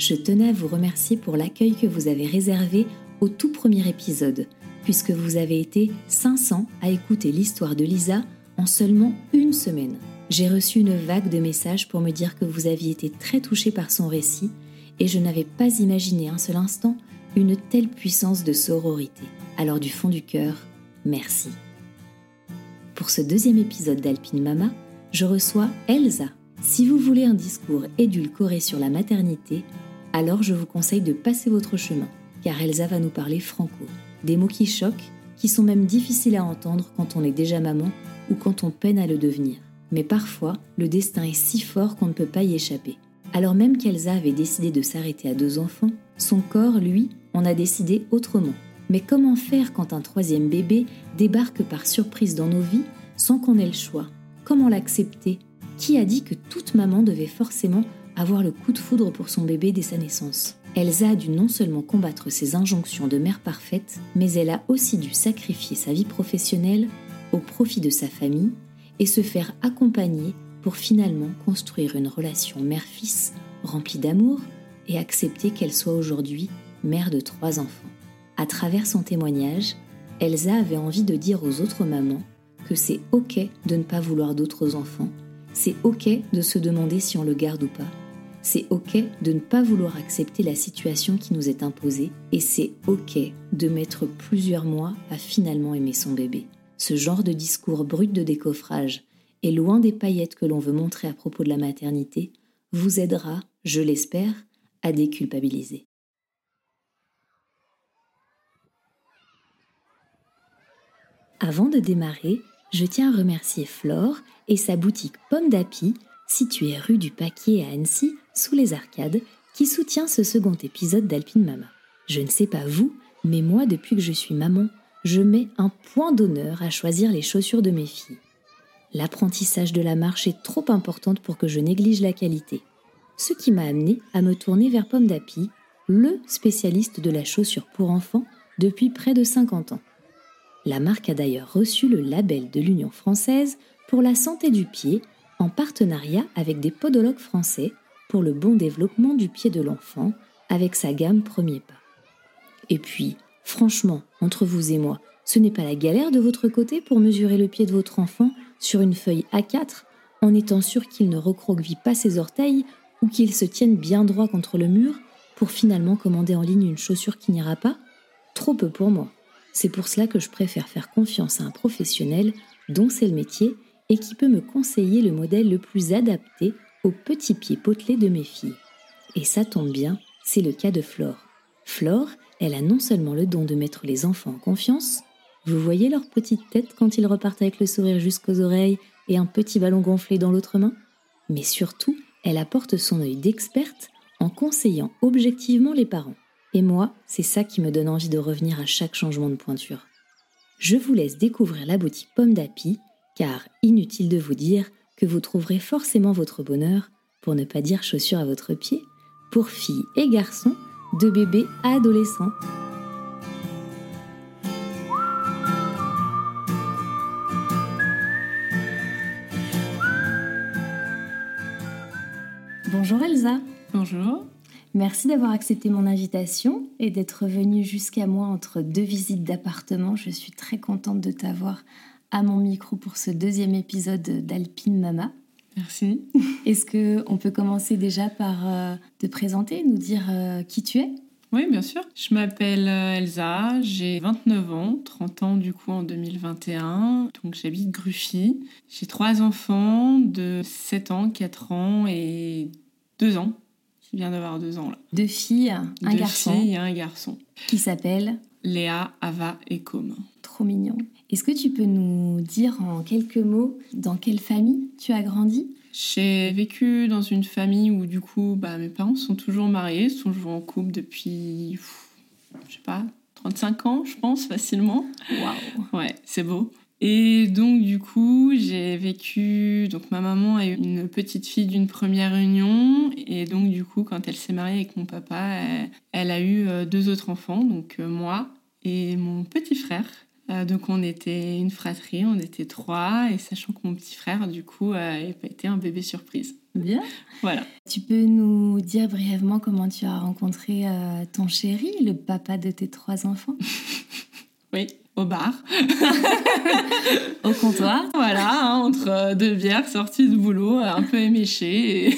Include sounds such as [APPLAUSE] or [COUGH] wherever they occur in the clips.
Je tenais à vous remercier pour l'accueil que vous avez réservé au tout premier épisode, puisque vous avez été 500 à écouter l'histoire de Lisa en seulement une semaine. J'ai reçu une vague de messages pour me dire que vous aviez été très touché par son récit et je n'avais pas imaginé un seul instant une telle puissance de sororité. Alors du fond du cœur, merci. Pour ce deuxième épisode d'Alpine Mama, je reçois Elsa. Si vous voulez un discours édulcoré sur la maternité, alors je vous conseille de passer votre chemin, car Elsa va nous parler franco. Des mots qui choquent, qui sont même difficiles à entendre quand on est déjà maman ou quand on peine à le devenir. Mais parfois, le destin est si fort qu'on ne peut pas y échapper. Alors même qu'Elsa avait décidé de s'arrêter à deux enfants, son corps, lui, en a décidé autrement. Mais comment faire quand un troisième bébé débarque par surprise dans nos vies sans qu'on ait le choix? Comment l'accepter? Qui a dit que toute maman devait forcément avoir le coup de foudre pour son bébé dès sa naissance. Elsa a dû non seulement combattre ses injonctions de mère parfaite, mais elle a aussi dû sacrifier sa vie professionnelle au profit de sa famille et se faire accompagner pour finalement construire une relation mère-fils remplie d'amour et accepter qu'elle soit aujourd'hui mère de trois enfants. À travers son témoignage, Elsa avait envie de dire aux autres mamans que c'est ok de ne pas vouloir d'autres enfants, c'est ok de se demander si on le garde ou pas, c'est OK de ne pas vouloir accepter la situation qui nous est imposée et c'est OK de mettre plusieurs mois à finalement aimer son bébé. Ce genre de discours brut de décoffrage et loin des paillettes que l'on veut montrer à propos de la maternité vous aidera, je l'espère, à déculpabiliser. Avant de démarrer, je tiens à remercier Flore et sa boutique Pomme d'Api, située rue du Paquier à Annecy, sous les arcades, qui soutient ce second épisode d'Alpine Mama. Je ne sais pas vous, mais moi, depuis que je suis maman, je mets un point d'honneur à choisir les chaussures de mes filles. L'apprentissage de la marche est trop importante pour que je néglige la qualité. Ce qui m'a amené à me tourner vers Pomme d'Api, le spécialiste de la chaussure pour enfants depuis près de 50 ans. La marque a d'ailleurs reçu le label de l'Union française pour la santé du pied en partenariat avec des podologues français pour le bon développement du pied de l'enfant avec sa gamme Premier Pas. Et puis, franchement, entre vous et moi, ce n'est pas la galère de votre côté pour mesurer le pied de votre enfant sur une feuille A4 en étant sûr qu'il ne recroqueville pas ses orteils ou qu'il se tienne bien droit contre le mur pour finalement commander en ligne une chaussure qui n'ira pas? Trop peu pour moi. C'est pour cela que je préfère faire confiance à un professionnel dont c'est le métier et qui peut me conseiller le modèle le plus adapté aux petits pieds potelés de mes filles. Et ça tombe bien, c'est le cas de Flore. Flore, elle a non seulement le don de mettre les enfants en confiance, vous voyez leur petite tête quand ils repartent avec le sourire jusqu'aux oreilles et un petit ballon gonflé dans l'autre main, mais surtout, elle apporte son œil d'experte en conseillant objectivement les parents. Et moi, c'est ça qui me donne envie de revenir à chaque changement de pointure. Je vous laisse découvrir la boutique Pomme d'Api, car inutile de vous dire que vous trouverez forcément votre bonheur, pour ne pas dire chaussures à votre pied, pour filles et garçons, de bébés à adolescents. Bonjour Elsa. Bonjour. Merci d'avoir accepté mon invitation et d'être venue jusqu'à moi entre deux visites d'appartement. Je suis très contente de t'avoir à mon micro pour ce deuxième épisode d'Alpine Mama. Merci. [LAUGHS] Est-ce que on peut commencer déjà par euh, te présenter, nous dire euh, qui tu es? Oui, bien sûr. Je m'appelle euh, Elsa, j'ai 29 ans, 30 ans du coup en 2021. Donc j'habite Gruffy. J'ai trois enfants de 7 ans, 4 ans et 2 ans. Je viens d'avoir 2 ans là. Deux filles, un Deux garçon. filles et un garçon. Qui s'appelle? Léa, Ava et Com. Trop mignon. Est-ce que tu peux nous dire en quelques mots dans quelle famille tu as grandi? J'ai vécu dans une famille où du coup, bah, mes parents sont toujours mariés, sont toujours en couple depuis, je sais pas, 35 ans, je pense, facilement. Waouh Ouais, c'est beau. Et donc, du coup, j'ai vécu. Donc, ma maman est une petite fille d'une première union. Et donc, du coup, quand elle s'est mariée avec mon papa, elle, a eu euh, deux autres enfants, donc euh, moi et mon petit frère. Euh, donc on était une fratrie, on était trois, et sachant que mon petit frère, du coup, a été un bébé surprise. Bien. Voilà. Tu peux nous dire brièvement comment tu as rencontré ton chéri, le papa de tes trois enfants? [LAUGHS] Oui au bar. [LAUGHS] au comptoir. Voilà, hein, entre deux bières sorties de boulot, un peu éméchées.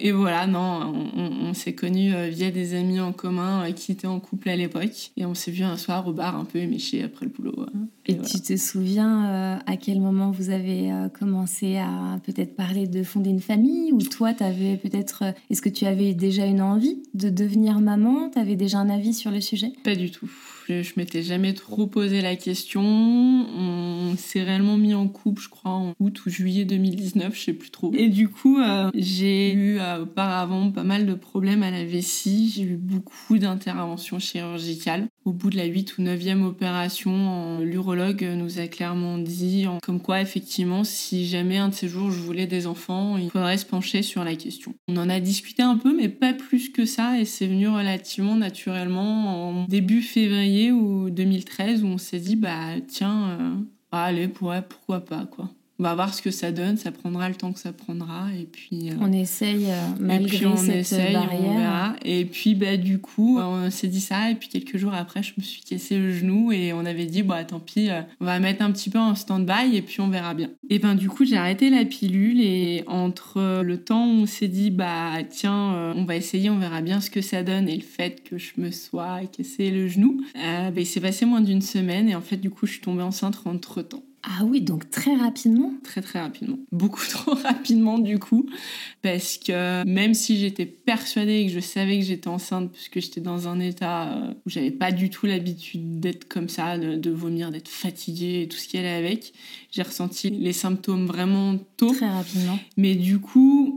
Et, [LAUGHS] voilà, non, on, s'est connus euh, via des amis en commun euh, qui étaient en couple à l'époque. Et on s'est vu un soir au bar un peu éméché après le boulot. Hein. Et, tu te souviens euh, à quel moment vous avez commencé à peut-être parler de fonder une famille? Ou toi, avais peut-être. Est-ce que tu avais déjà une envie de devenir maman? Tu avais déjà un avis sur le sujet? Pas du tout. Je, m'étais jamais trop posé la question. On s'est réellement mis en couple, je crois, en août ou juillet 2019, je sais plus trop. Et du coup, euh, j'ai eu euh, auparavant pas mal de problèmes à la vessie. J'ai eu beaucoup d'interventions chirurgicales. Au bout de la 8 ou 9e opération, l'urologue nous a clairement dit comme quoi, effectivement, si jamais un de ces jours je voulais des enfants, il faudrait se pencher sur la question. On en a discuté un peu, mais pas plus que ça, et c'est venu relativement naturellement en début février ou 2013 où on s'est dit, bah tiens, euh, allez, pourquoi pas, quoi on va voir ce que ça donne, ça prendra le temps que ça prendra et puis euh, on essaye euh, malgré on cette essaye, barrière. Et puis bah du coup, on s'est dit ça et puis quelques jours après, je me suis cassé le genou et on avait dit bah tant pis, euh, on va mettre un petit peu en stand-by et puis on verra bien. Et ben du coup, j'ai arrêté la pilule et entre le temps où on s'est dit bah tiens, on va essayer, on verra bien ce que ça donne et le fait que je me sois cassé le genou, bah, il s'est passé moins d'une semaine et en fait du coup, je suis tombée enceinte entre temps. Ah oui, donc très rapidement Très très rapidement. [LAUGHS] Beaucoup trop rapidement du coup. Parce que même si j'étais persuadée que je savais que j'étais enceinte, puisque j'étais dans un état euh, où j'avais pas du tout l'habitude d'être comme ça, de, vomir, d'être fatiguée et tout ce qui allait avec, j'ai ressenti les symptômes vraiment tôt. Très rapidement. Mais du coup,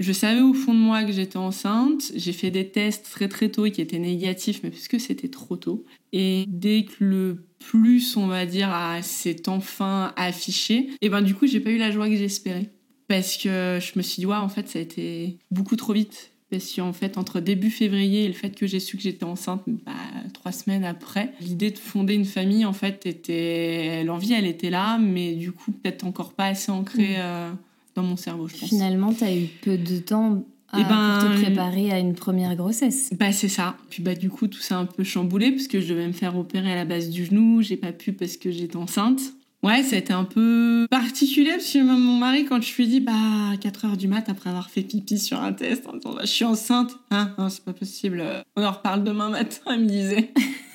je savais au fond de moi que j'étais enceinte. J'ai fait des tests très très tôt qui étaient négatifs, mais puisque c'était trop tôt. Et dès que le plus, on va dire, s'est enfin affiché, et ben du coup, j'ai pas eu la joie que j'espérais. Parce que je me suis dit, ouais, en fait, ça a été beaucoup trop vite. Parce qu'en fait, entre début février et le fait que j'ai su que j'étais enceinte, bah, trois semaines après, l'idée de fonder une famille, en fait, était. L'envie, elle était là, mais du coup, peut-être encore pas assez ancrée. Mmh. Euh, dans mon cerveau, je pense. Finalement, tu as eu peu de temps à, eh ben, pour te préparer à une première grossesse. Bah c'est ça. Puis bah du coup tout s'est un peu chamboulé parce que je devais me faire opérer à la base du genou, j'ai pas pu parce que j'étais enceinte. Ouais, ça a été un peu particulier parce que mon mari quand je lui ai dit bah 4 heures du mat après avoir fait pipi sur un test en disant bah, je suis enceinte, hein, c'est pas possible. On en reparle demain matin, il me disait. [LAUGHS]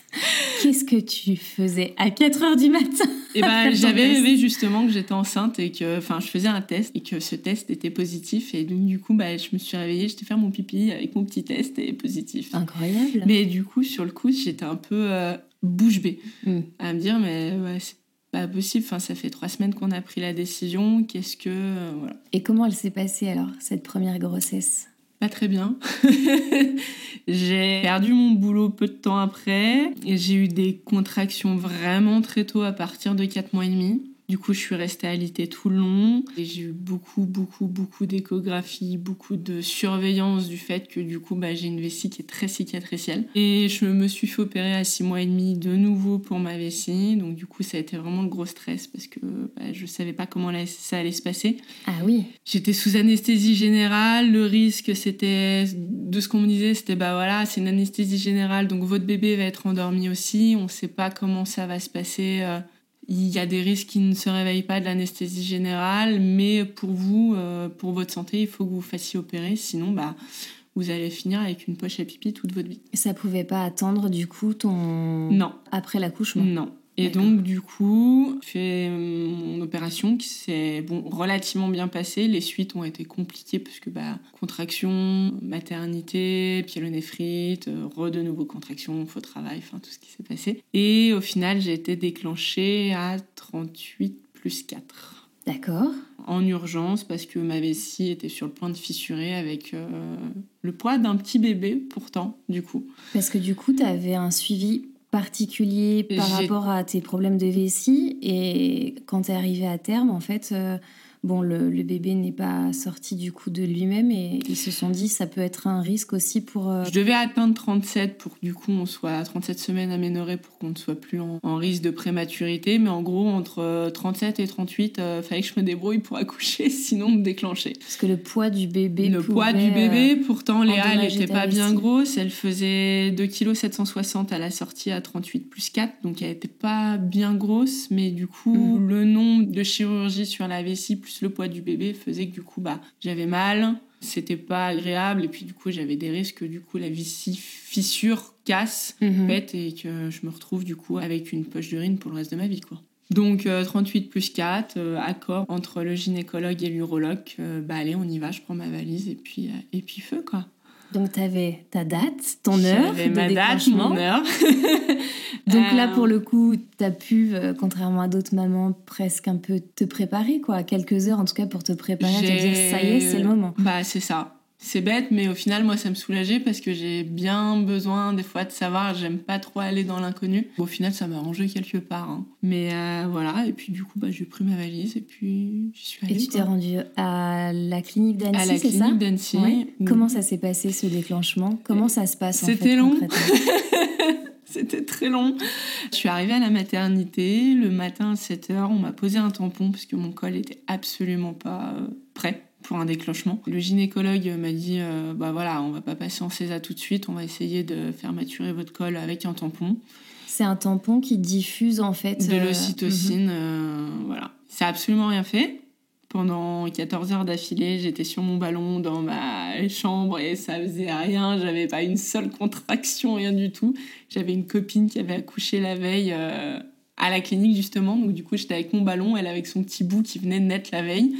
Qu'est-ce que tu faisais à 4 heures du matin Et eh ben, j'avais rêvé justement que j'étais enceinte et que, enfin, je faisais un test et que ce test était positif. Et donc, du coup, bah, je me suis réveillée, j'étais faire mon pipi avec mon petit test et positif. Incroyable. Mais du coup, sur le coup, j'étais un peu euh, bouche bée hmm. à me dire, mais ouais, c'est pas possible. Enfin, ça fait trois semaines qu'on a pris la décision. Qu'est-ce que. Euh, voilà. Et comment elle s'est passée alors, cette première grossesse? Pas très bien. [LAUGHS] j'ai perdu mon boulot peu de temps après j'ai eu des contractions vraiment très tôt à partir de 4 mois et demi. Du coup, je suis restée alitée tout le long j'ai eu beaucoup, beaucoup, beaucoup d'échographies, beaucoup de surveillance du fait que du coup, bah, j'ai une vessie qui est très cicatricielle. Et je me suis fait opérer à 6 mois et demi de nouveau pour ma vessie. Donc du coup, ça a été vraiment le gros stress parce que bah, je savais pas comment ça allait se passer. Ah oui. J'étais sous anesthésie générale. Le risque, c'était, de ce qu'on me disait, c'était bah voilà, c'est une anesthésie générale, donc votre bébé va être endormi aussi. On ne sait pas comment ça va se passer. Euh, il y a des risques qui ne se réveillent pas de l'anesthésie générale, mais pour vous, euh, pour votre santé, il faut que vous fassiez opérer, sinon bah, vous allez finir avec une poche à pipi toute votre vie. Ça pouvait pas attendre du coup ton... Non. Après l'accouchement? Non. Et donc, du coup, fait mon opération qui s'est bon, relativement bien passée. Les suites ont été compliquées puisque bah, contraction, maternité, pyélonéphrite, euh, re de nouveau contraction, faux travail, enfin tout ce qui s'est passé. Et au final, j'ai été déclenchée à 38 plus 4. D'accord. En urgence parce que ma vessie était sur le point de fissurer avec euh, le poids d'un petit bébé pourtant, du coup. Parce que du coup, tu avais un suivi particulier par rapport à tes problèmes de vessie. Et quand tu es arrivé à terme, en fait, euh, Bon, le, bébé n'est pas sorti du coup de lui-même et ils se sont dit ça peut être un risque aussi pour. Euh, Je devais atteindre 37 pour que du coup on soit à 37 semaines aménorées pour qu'on ne soit plus en, risque de prématurité. Mais en gros, entre 37 et 38, il fallait que je me débrouille pour [LAUGHS] accoucher, sinon me déclencher. Parce que le poids du bébé. Le poids du bébé, euh, pourtant Léa, elle n'était pas bien grosse. Elle faisait 2 kg 760 à la sortie à 38 plus 4. Donc elle n'était pas bien grosse. Mais du coup, mhm. le nombre de chirurgies sur la vessie plus le poids du bébé faisait que du coup, bah, j'avais mal, c'était pas agréable, et puis du coup, j'avais des risques que du coup, la vessie fissure, casse, mhm. pète, et que je me retrouve du coup avec une poche d'urine pour le reste de ma vie, quoi. Donc 38 euh, plus 4, euh, accord entre le gynécologue et l'urologue. Euh, bah allez, on y va, je prends ma valise et puis, et puis feu quoi. Donc, tu avais ta date, ton heure. J'avais ma date, mon heure. [LAUGHS] Donc là, pour le coup, tu as pu, euh, contrairement à d'autres mamans, presque un peu te préparer, quoi. Quelques heures, en tout cas, pour te préparer, te dire ça y est, c'est le moment. Bah, c'est ça. C'est bête, mais au final, moi, ça me soulageait parce que j'ai bien besoin des fois de savoir. J'aime pas trop aller dans l'inconnu. Au final, ça m'a arrangé quelque part. Hein. Mais euh, voilà, et puis du coup, bah, j'ai pris ma valise et puis je suis allée. Et tu t'es rendue à la clinique d'Annecy, c'est ça À la clinique d'Annecy. Comment ça s'est passé ce déclenchement? Comment ça se passe C'était long. [LAUGHS] C'était très long. Je suis arrivée à la maternité. Le matin à 7h, on m'a posé un tampon parce que mon col était absolument pas euh, prêt pour un déclenchement. Le gynécologue m'a dit euh, bah voilà, on va pas passer en César tout de suite, on va essayer de faire maturer votre col avec un tampon. C'est un tampon qui diffuse en fait de euh, l'ocytocine, mhm. voilà. Ça a absolument rien fait. Pendant 14 heures d'affilée, j'étais sur mon ballon dans ma chambre et ça faisait rien. J'avais pas une seule contraction, rien du tout. J'avais une copine qui avait accouché la veille euh, à la clinique justement. Donc du coup, j'étais avec mon ballon, elle avec son petit bout qui venait de naître la veille.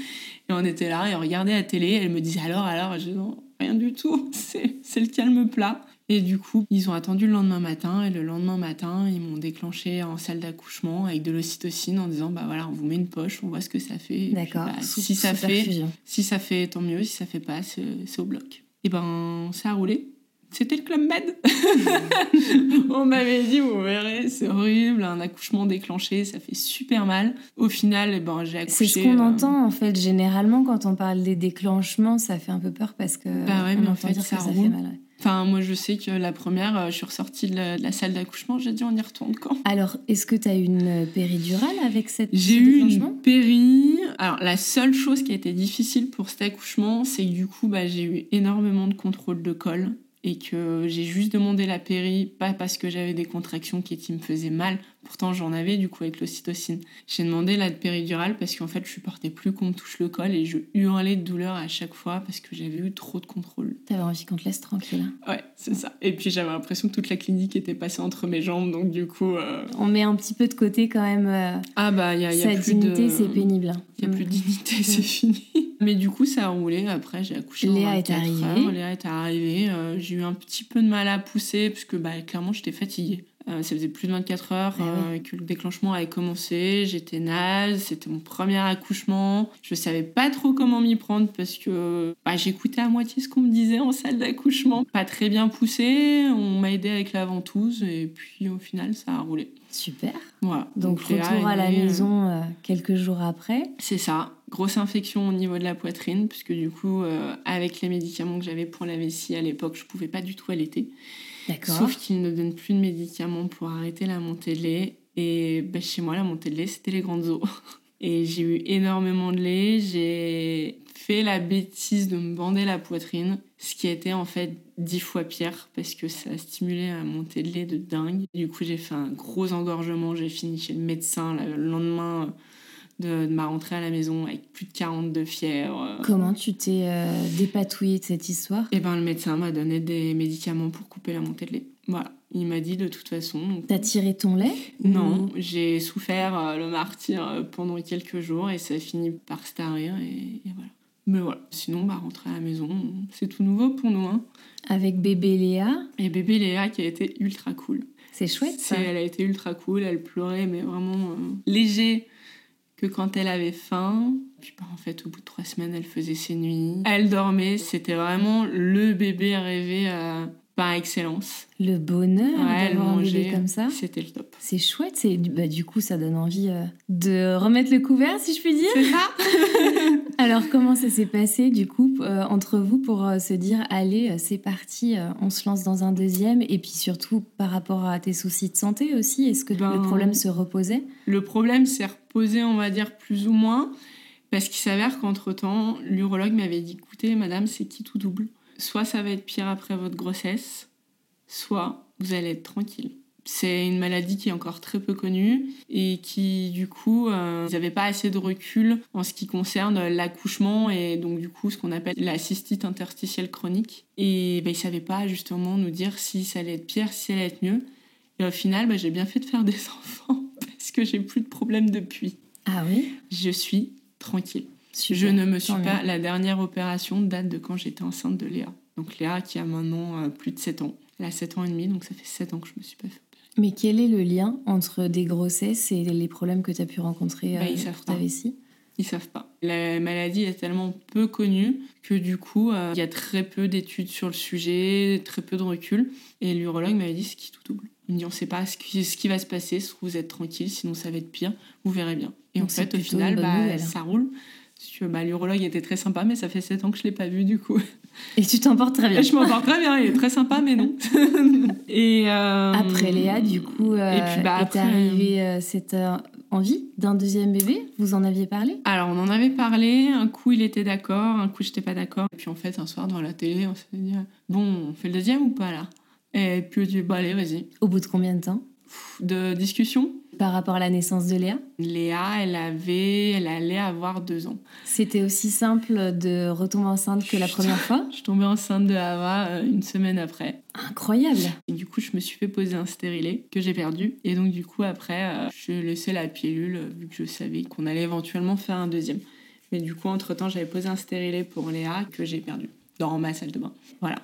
Et on était là et on regardait la télé. Elle me disait alors, alors, je non, rien du tout. [LAUGHS] C'est le calme plat. Et du coup, ils ont attendu le lendemain matin. Et le lendemain matin, ils m'ont déclenché en salle d'accouchement avec de l'ocytocine en disant bah voilà, on vous met une poche, on voit ce que ça fait. D'accord. Bah, si ça fait, si ça fait, tant mieux. Si ça fait pas, c'est au bloc. Et ben, ça a roulé. C'était le Club Med. [LAUGHS] on m'avait dit, vous verrez, c'est horrible, un accouchement déclenché, ça fait super mal. Au final, eh ben, j'ai accouché. C'est ce qu'on euh, entend, en fait, généralement, quand on parle des déclenchements, ça fait un peu peur parce que bah ouais, mais en fait, ça, ça fait mal. Enfin, moi, je sais que la première, euh, je suis ressortie de la, salle d'accouchement, j'ai dit on y retourne quand? Alors, est-ce que tu as eu une péridurale avec cette J'ai eu une péri. Alors, la seule chose qui a été difficile pour cet accouchement, c'est que du coup, bah, j'ai eu énormément de contrôle de col et que j'ai juste demandé la péri, pas parce que j'avais des contractions qui me faisaient mal, pourtant j'en avais du coup avec l'ocytocine. J'ai demandé la péridurale parce qu'en fait je supportais plus qu'on me touche le col et je hurlais de douleur à chaque fois parce que j'avais eu trop de contrôle. T'avais envie qu'on te laisse tranquille. Hein. Ouais, c'est ça. Et puis j'avais l'impression que toute la clinique était passée entre mes jambes, donc du coup... Euh, On met un petit peu de côté quand même. Euh, ah bah il y a, y a plus dignité, c'est pénible. Hein. Il y a plus de dignité, c'est [LAUGHS] fini. Mais du coup, ça a roulé. Après, j'ai accouché Léa est arrivée. Léa est arrivée. Euh, j'ai eu un petit peu de mal à pousser parce que bah, clairement, j'étais fatiguée. Euh, ça faisait plus de 24 heures ah euh, que le déclenchement avait commencé. J'étais naze, c'était mon premier accouchement. Je savais pas trop comment m'y prendre parce que bah, j'écoutais à moitié ce qu'on me disait en salle d'accouchement. Pas très bien poussé, on m'a aidé avec la ventouse et puis au final ça a roulé. Super. Voilà. Donc, retour à la maison quelques jours après. C'est ça grosse infection au niveau de la poitrine, puisque du coup, euh, avec les médicaments que j'avais pour la vessie à l'époque, je pouvais pas du tout allaiter. Sauf qu'ils ne donnent plus de médicaments pour arrêter la montée de lait. Et ben, chez moi, la montée de lait, c'était les grandes eaux. [LAUGHS] Et j'ai eu énormément de lait. J'ai fait la bêtise de me bander la poitrine, ce qui était en fait dix fois pire parce que ça a stimulé la montée de lait de dingue. Du coup, j'ai fait un gros engorgement. J'ai fini chez le médecin le lendemain de, ma rentrée à la maison avec plus de 40 de fièvre. Comment tu t'es euh, dépatouillée de cette histoire? Eh ben, le médecin m'a donné des médicaments pour couper la montée de lait. Voilà, il m'a dit de toute façon. T'as tiré ton lait Non, j'ai souffert euh, le martyr euh, pendant quelques jours et ça a fini par se tarir et, voilà. Mais voilà, sinon, bah, rentrer à la maison, c'est tout nouveau pour nous. Hein. Avec bébé Léa? Et bébé Léa qui a été ultra cool. C'est chouette ça. Elle a été ultra cool, elle pleurait, mais vraiment léger que quand elle avait faim. Puis bah, en fait, au bout de trois semaines, elle faisait ses nuits. Elle dormait. C'était vraiment le bébé rêvé euh, par excellence. Le bonheur Ouais, d'avoir un bébé comme ça. C'était le top. C'est chouette. C'est bah, du coup, ça donne envie euh, de remettre le couvert, si je puis dire. C'est ça [LAUGHS] Alors, comment ça s'est passé, du coup, euh, entre vous pour euh, se dire, allez, c'est parti, on se lance dans un deuxième Et puis surtout, par rapport à tes soucis de santé aussi, est-ce que Ben, le problème se reposait? Le problème s'est reposé, on va dire, plus ou moins, parce qu'il s'avère qu'entre-temps, l'urologue m'avait dit, écoutez, madame, c'est qui tout double? Soit ça va être pire après votre grossesse, soit vous allez être tranquille. C'est une maladie qui est encore très peu connue et qui, du coup, euh, ils n'avaient pas assez de recul en ce qui concerne l'accouchement et donc, du coup, ce qu'on appelle la cystite interstitielle chronique. Et ben, ils ne savaient pas, justement, nous dire si ça allait être pire, si ça allait être mieux. Et au final, ben, j'ai bien fait de faire des [LAUGHS] enfants parce que j'ai plus de problème depuis. Ah oui? Je suis tranquille. Super. Je ne me suis pas. mieux. La dernière opération date de quand j'étais enceinte de Léa. Donc Léa qui a maintenant euh, plus de 7 ans. Elle a 7 ans et demi, donc ça fait 7 ans que je me suis pas fait. Mais quel est le lien entre des grossesses et les problèmes que tu as pu rencontrer Bah, euh, pour ta vessie? Ils savent pas. La maladie est tellement peu connue que du coup, euh, il y a très peu d'études sur le sujet, très peu de recul. Et l'urologue m'avait dit c'est qui tout double. Il me dit on sait pas ce qui, ce qui va se passer, soit vous êtes tranquille, sinon ça va être pire, vous verrez bien. Et Donc en fait, au final, bah, ça roule. Bah, l'urologue était très sympa, mais ça fait 7 ans que je l'ai pas vu du coup. Et tu t'en portes très bien. Je m'en porte très bien, il est très sympa, mais non. [LAUGHS] et euh, Après Léa, du coup, euh, Et puis, bah, est après, arrivée cette euh, envie d'un deuxième bébé Vous en aviez parlé? Alors, on en avait parlé. Un coup, il était d'accord. Un coup, j'étais pas d'accord. Et puis, en fait, un soir, devant la télé, on s'est dit Bon, on fait le deuxième ou pas là? Et puis, on dit Bah, allez, vas-y. Au bout de combien de temps? De discussion. Par rapport à la naissance de Léa Léa, elle avait, elle allait avoir deux ans. C'était aussi simple de retomber enceinte que la première fois Je suis tombée enceinte de Ava euh, une semaine après. Incroyable Et du coup, je me suis fait poser un stérilet que j'ai perdu. Et donc, du coup, après, euh, je laissais la pilule euh, vu que je savais qu'on allait éventuellement faire un deuxième. Mais du coup, entre-temps, j'avais posé un stérilet pour Léa que j'ai perdu dans ma salle de bain. Voilà,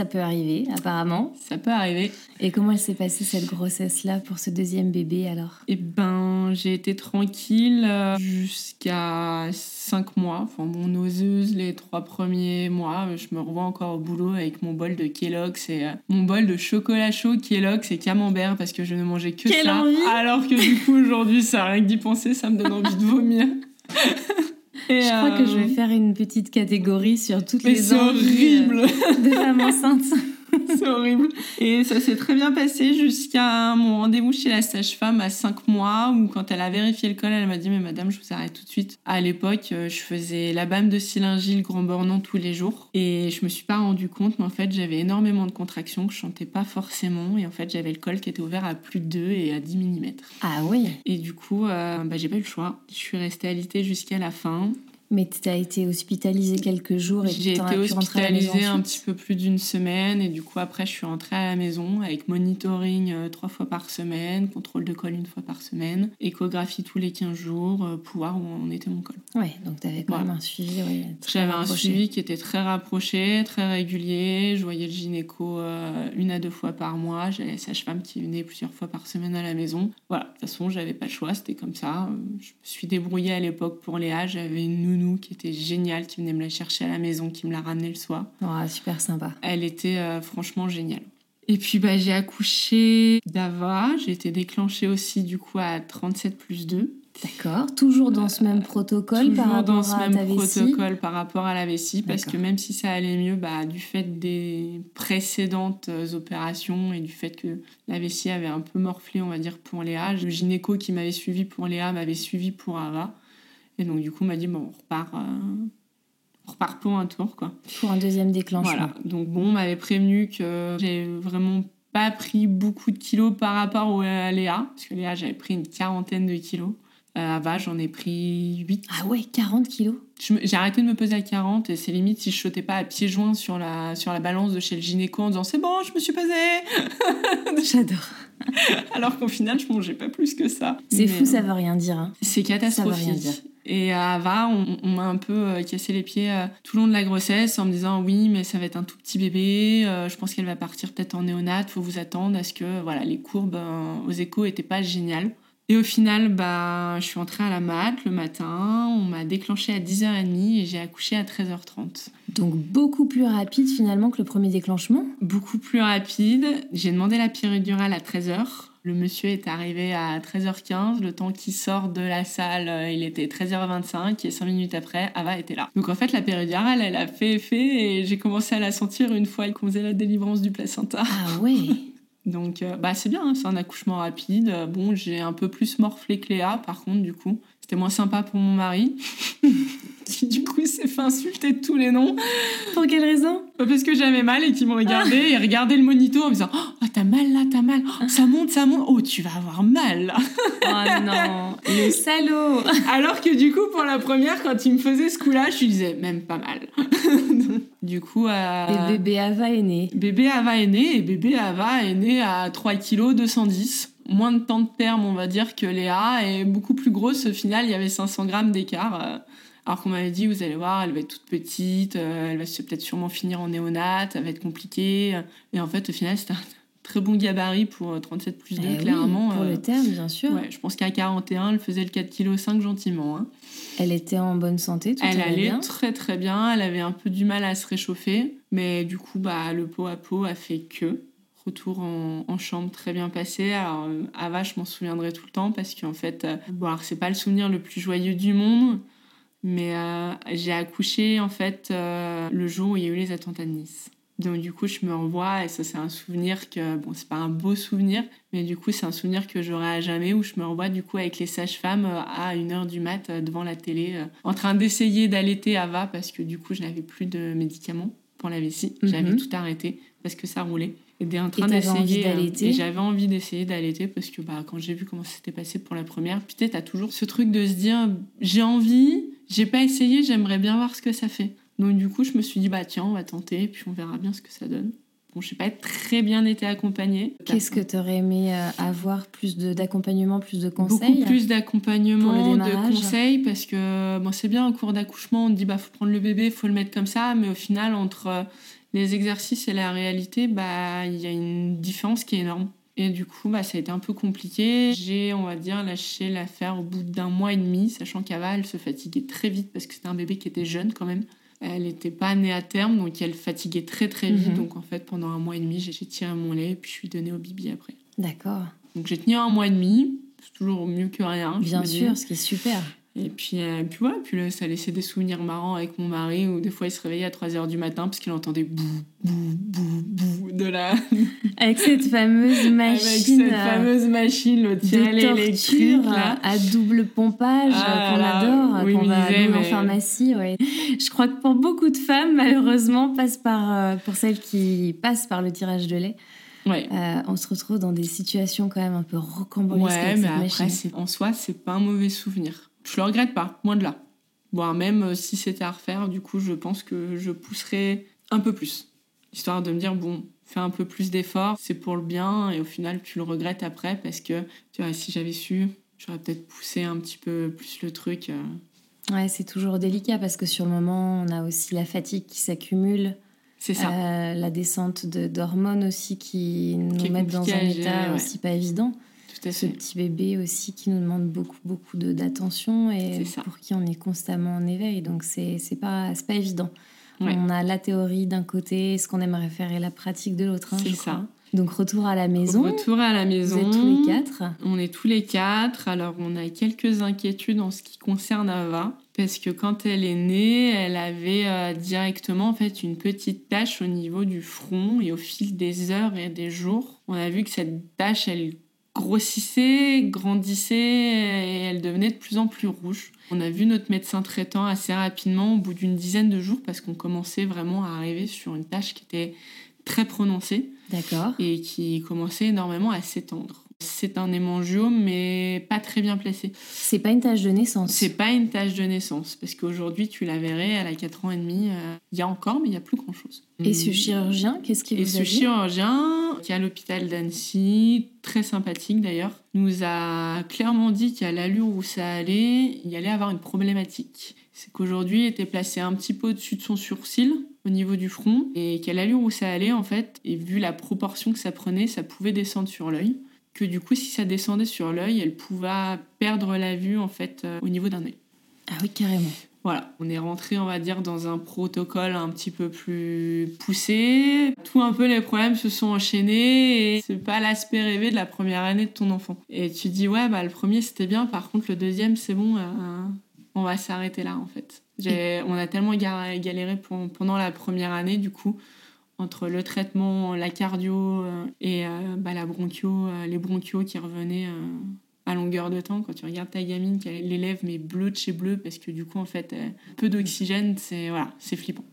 Ça peut arriver, apparemment. ça peut arriver. Et comment elle s'est passée cette grossesse-là pour ce deuxième bébé alors? Et ben, j'ai été tranquille euh, jusqu'à 5 mois. Enfin, mon oseuse, les trois premiers mois, je me revois encore au boulot avec mon bol de Kellogg's et euh, mon bol de chocolat chaud Kellogg's et camembert parce que je ne mangeais que Quelle ça. envie Alors que du coup, aujourd'hui, ça rien que d'y penser, ça me donne envie de vomir. [LAUGHS] Et, Je crois que je euh, vais faire une petite catégorie sur toutes Mais les envies horrible euh, de femmes enceintes. [LAUGHS] [LAUGHS] C'est horrible. Et ça s'est très bien passé jusqu'à mon rendez-vous chez la sage-femme à 5 mois où quand elle a vérifié le col, elle m'a dit mais madame, je vous arrête tout de suite. À l'époque, euh, je faisais la bâme de Silingil Grand Bornand tous les jours et je me suis pas rendu compte mais en fait, j'avais énormément de contractions que je sentais pas forcément et en fait, j'avais le col qui était ouvert à plus de 2 et à 10 mm. Ah oui Et du coup, euh, bah, j'ai pas eu le choix. Je suis restée alitée jusqu'à la fin. Mais tu as été hospitalisée quelques jours et J'ai été hospitalisée un petit peu plus d'une semaine et du coup après je suis rentrée à la maison avec monitoring euh, trois fois par semaine, contrôle de col une fois par semaine, échographie tous les 15 jours euh, pour voir où en était mon col. Ouais, donc tu avais quand Voilà. même un suivi ouais, J'avais un suivi qui était très rapproché, très régulier. Je voyais le gynéco euh, une à deux fois par mois. J'avais la sage-femme qui venait plusieurs fois par semaine à la maison. Voilà, de toute façon, j'avais pas le choix, c'était comme ça. Euh, Je me suis débrouillée à l'époque pour Léa. J'avais une nounou qui était géniale, qui venait me la chercher à la maison, qui me la ramenait le soir. Ah, super sympa. Elle était euh, franchement géniale. Et puis bah, j'ai accouché d'Ava. J'ai été déclenchée aussi du coup à 37 plus 2. D'accord. Toujours dans ce même protocole Toujours par rapport dans ce à même ta protocole par rapport à la vessie, parce que même si ça allait mieux, bah, du fait des précédentes euh, opérations et du fait que la vessie avait un peu morflé, on va dire, pour Léa, le gynéco qui m'avait suivi pour Léa m'avait suivi pour Ava. Et donc, du coup, on m'a dit, bon, on repart, euh, on repart pour un tour, quoi. pour un deuxième déclenchement. Voilà. Donc, bon, on m'avait prévenu que j'ai vraiment pas pris beaucoup de kilos par rapport au- à Léa, parce que Léa, j'avais pris une quarantaine de kilos. Euh, Ava, j'en ai pris 8 Ah ouais, 40 kilos? J'ai arrêté de me peser à 40 et c'est limite si je sautais pas à pieds joints sur la, sur la balance de chez le gynéco en disant c'est bon, je me suis pesée [LAUGHS] [LAUGHS] J'adore. Alors qu'au final, je mangeais pas plus que ça. C'est fou, ça euh, veut rien dire. hein. C'est Ça veut rien catastrophique. dire. Et à Ava, on, on m'a un peu euh, cassé les pieds euh, tout le long de la grossesse en me disant oui, mais ça va être un tout petit bébé. euh, je pense qu'elle va partir peut-être en néonate. Faut vous attendre à ce que voilà les courbes aux échos étaient pas géniales. Et au final, bah, je suis entrée à la mat le matin, on m'a déclenché à 10h30 et j'ai accouché à 13h30. Donc beaucoup plus rapide finalement que le premier déclenchement? Beaucoup plus rapide. J'ai demandé la péridurale à 13h. Le monsieur est arrivé à 13h15. Le temps qu'il sort de la salle, euh, il était 13h25 et 5 minutes après, Ava était là. Donc en fait, la péridurale, elle a fait effet et j'ai commencé à la sentir une fois qu'on faisait la délivrance du placenta. Ah ouais [LAUGHS] Donc euh, bah c'est bien, hein, c'est un accouchement rapide. Bon, j'ai un peu plus morflé que Léa par contre du coup. C'était moins sympa pour mon mari. [LAUGHS] qui du coup s'est fait insulter de tous les noms. Pour quelle raison? Bah, Parce que j'avais mal et qu'il me regardait et regardait le monito en me disant Oh, t'as mal là, t'as mal. Oh, ça monte, ça monte. Oh, tu vas avoir mal là. Oh non, le salaud Alors que du coup, pour la première, quand il me faisait ce coup-là, je lui disais même pas mal. [LAUGHS] du coup, euh, Et bébé Ava est né. bébé Ava est né et bébé Ava est né à 3 kg 210. Moins de temps de terme, on va dire, que Léa et beaucoup plus grosse. Au final, il y avait 500 grammes d'écart. euh, alors qu'on m'avait dit, vous allez voir, elle va être toute petite, euh, elle va peut-être sûrement finir en néonate, elle va être compliquée. Et en fait, au final, c'était un [LAUGHS] très bon gabarit pour euh, 37 plus 2, Eh oui, clairement. pour euh, le terme, bien sûr. Ouais, je pense qu'à 41, elle faisait le 4,5 kg gentiment. hein. Elle était en bonne santé, tout Elle allait allait bien. très très bien, elle avait un peu du mal à se réchauffer, mais du coup, bah, le pot à pot a fait que. Retour en, en chambre très bien passé. Alors, euh, Ava, je m'en souviendrai tout le temps parce qu'en fait, euh, bon, alors, c'est pas le souvenir le plus joyeux du monde, mais euh, j'ai accouché en fait euh, le jour où il y a eu les attentats de Nice. Donc du coup, je me revois et ça c'est un souvenir que bon, c'est pas un beau souvenir, mais du coup c'est un souvenir que j'aurai à jamais où je me revois du coup avec les sages-femmes à 1h du mat devant la télé en train d'essayer d'allaiter Ava parce que du coup je n'avais plus de médicaments pour la vessie. J'avais Mhm. tout arrêté parce que ça roulait. Et en train d'essayer. d'allaiter Et j'avais envie d'essayer d'allaiter parce que bah, quand j'ai vu comment ça s'était passé pour la première, putain, t'as toujours ce truc de se dire j'ai envie, j'ai pas essayé, j'aimerais bien voir ce que ça fait. Donc du coup, je me suis dit bah tiens, on va tenter, puis on verra bien ce que ça donne. Bon, je n'ai pas très bien été accompagnée. Qu'est-ce que tu aurais aimé euh, avoir Plus d'accompagnement, plus de conseils Beaucoup plus d'accompagnement, de conseils, parce que bon, c'est bien, au cours d'accouchement, on te dit bah faut prendre le bébé, faut le mettre comme ça, mais au final, entre les exercices et la réalité, bah il y a une différence qui est énorme. Et du coup, bah, ça a été un peu compliqué. J'ai, on va dire, lâché l'affaire au bout d'un mois et demi, sachant qu'Ava, elle se fatiguait très vite parce que c'était un bébé qui était jeune quand même. Elle n'était pas née à terme, donc elle fatiguait très très vite. Mhm. Donc en fait, pendant un mois et demi, j'ai tiré mon lait et puis je suis donnée au bibi après. D'accord, Donc j'ai tenu un mois et demi, c'est toujours mieux que rien. bien sûr, ce qui est super. Et puis, euh, puis voilà, puis là, ça laissait des souvenirs marrants avec mon mari où des fois il se réveillait à 3h du matin parce qu'il entendait bou, bou, bou, bou de la. [LAUGHS] Avec cette fameuse avec machine cette euh, fameuse machine, le torture électrique là. à double pompage Ah qu'on adore, oui, qu'on va disait, en pharmacie. ouais. Je crois que pour beaucoup de femmes, malheureusement, passe par, euh, pour celles qui passent par le tirage de lait, Ouais. euh, on se retrouve dans des situations quand même un peu rocambolesques Ouais, avec mais cette après, en soi, c'est pas un mauvais souvenir. Je le regrette pas, moins de là. Bon, même euh, si c'était à refaire, du coup, je pense que je pousserais un peu plus. Histoire de me dire, bon, fais un peu plus d'efforts, c'est pour le bien, et au final, tu le regrettes après parce que, tu vois, si j'avais su, j'aurais peut-être poussé un petit peu plus le truc. euh. Ouais, c'est toujours délicat parce que sur le moment, on a aussi la fatigue qui s'accumule, C'est ça. euh, la descente de- d'hormones aussi qui nous Qui mettent dans un état ouais. aussi pas évident. Tout à Ce fait. petit bébé aussi qui nous demande beaucoup, beaucoup d'attention et pour qui on est constamment en éveil. Donc, c'est pas, pas évident. Ouais. On a la théorie d'un côté, ce qu'on aimerait faire et la pratique de l'autre. hein, C'est ça. Donc, retour à la maison. Retour à la Vous maison. êtes tous les quatre. On est tous les quatre. Alors, on a quelques inquiétudes en ce qui concerne Ava. Parce que quand elle est née, elle avait euh, directement en fait une petite tache au niveau du front. Et au fil des heures et des jours, on a vu que cette tache, elle grossissait, grandissait et elle devenait de plus en plus rouge. On a vu notre médecin traitant assez rapidement, au bout d'une dizaine de jours, parce qu'on commençait vraiment à arriver sur une tache qui était très prononcée D'accord. et qui commençait énormément à s'étendre. C'est un hémangiome, mais pas très bien placé. C'est pas une tâche de naissance. C'est pas une tâche de naissance, parce qu'aujourd'hui, tu la verrais, elle a 4 ans et demi. euh, Il y a encore, mais il n'y a plus grand-chose. Et ce chirurgien, qu'est-ce qu'il Et vous ce a dit chirurgien, qui est à l'hôpital d'Annecy, très sympathique d'ailleurs, nous a clairement dit qu'à l'allure où ça allait, il allait avoir une problématique. C'est qu'aujourd'hui, il était placé un petit peu au-dessus de son sourcil, au niveau du front, et qu'à l'allure où ça allait, en fait, et vu la proportion que ça prenait, ça pouvait descendre sur l'œil. Que du coup, si ça descendait sur l'œil, elle pouvait perdre la vue en fait euh, au niveau d'un œil. Ah oui, carrément. Voilà, on est rentré, on va dire, dans un protocole un petit peu plus poussé. Tout un peu les problèmes se sont enchaînés et c'est pas l'aspect rêvé de la première année de ton enfant. Et tu dis, ouais, bah le premier c'était bien, par contre le deuxième c'est bon, euh, on va s'arrêter là en fait. On a tellement galéré pendant la première année du coup entre le traitement, la cardio euh, et euh, bah, la bronchio, les bronchios qui revenaient à longueur de temps. Quand tu regardes ta gamine les lèvres mais bleues de chez bleu parce que du coup en fait euh, peu d'oxygène, c'est voilà, c'est flippant.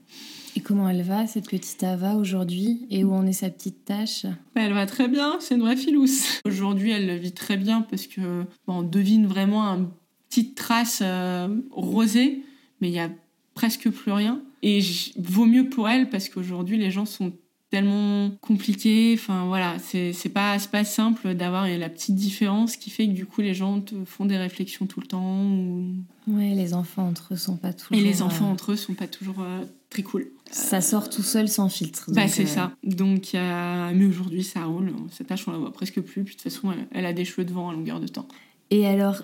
Et comment elle va cette petite Ava aujourd'hui? Et où en est sa petite tâche? Bah, Elle va très bien, c'est une vraie filousse. Aujourd'hui elle le vit très bien parce que on devine vraiment une petite trace euh, rosée mais il y a presque plus rien. Et vaut mieux pour elle parce qu'aujourd'hui les gens sont tellement compliqué. Enfin voilà, c'est pas, pas simple d'avoir la petite différence qui fait que du coup les gens te font des réflexions tout le temps. Ou... Ouais, les enfants entre eux sont pas toujours. Et les enfants euh, entre eux sont pas toujours euh, très cool. Ça sort tout seul sans filtre. Bah c'est euh, ça. Donc mais aujourd'hui ça roule. Cette tâche on la voit presque plus. Puis de toute façon elle, elle a des cheveux de vent à longueur de temps. Et alors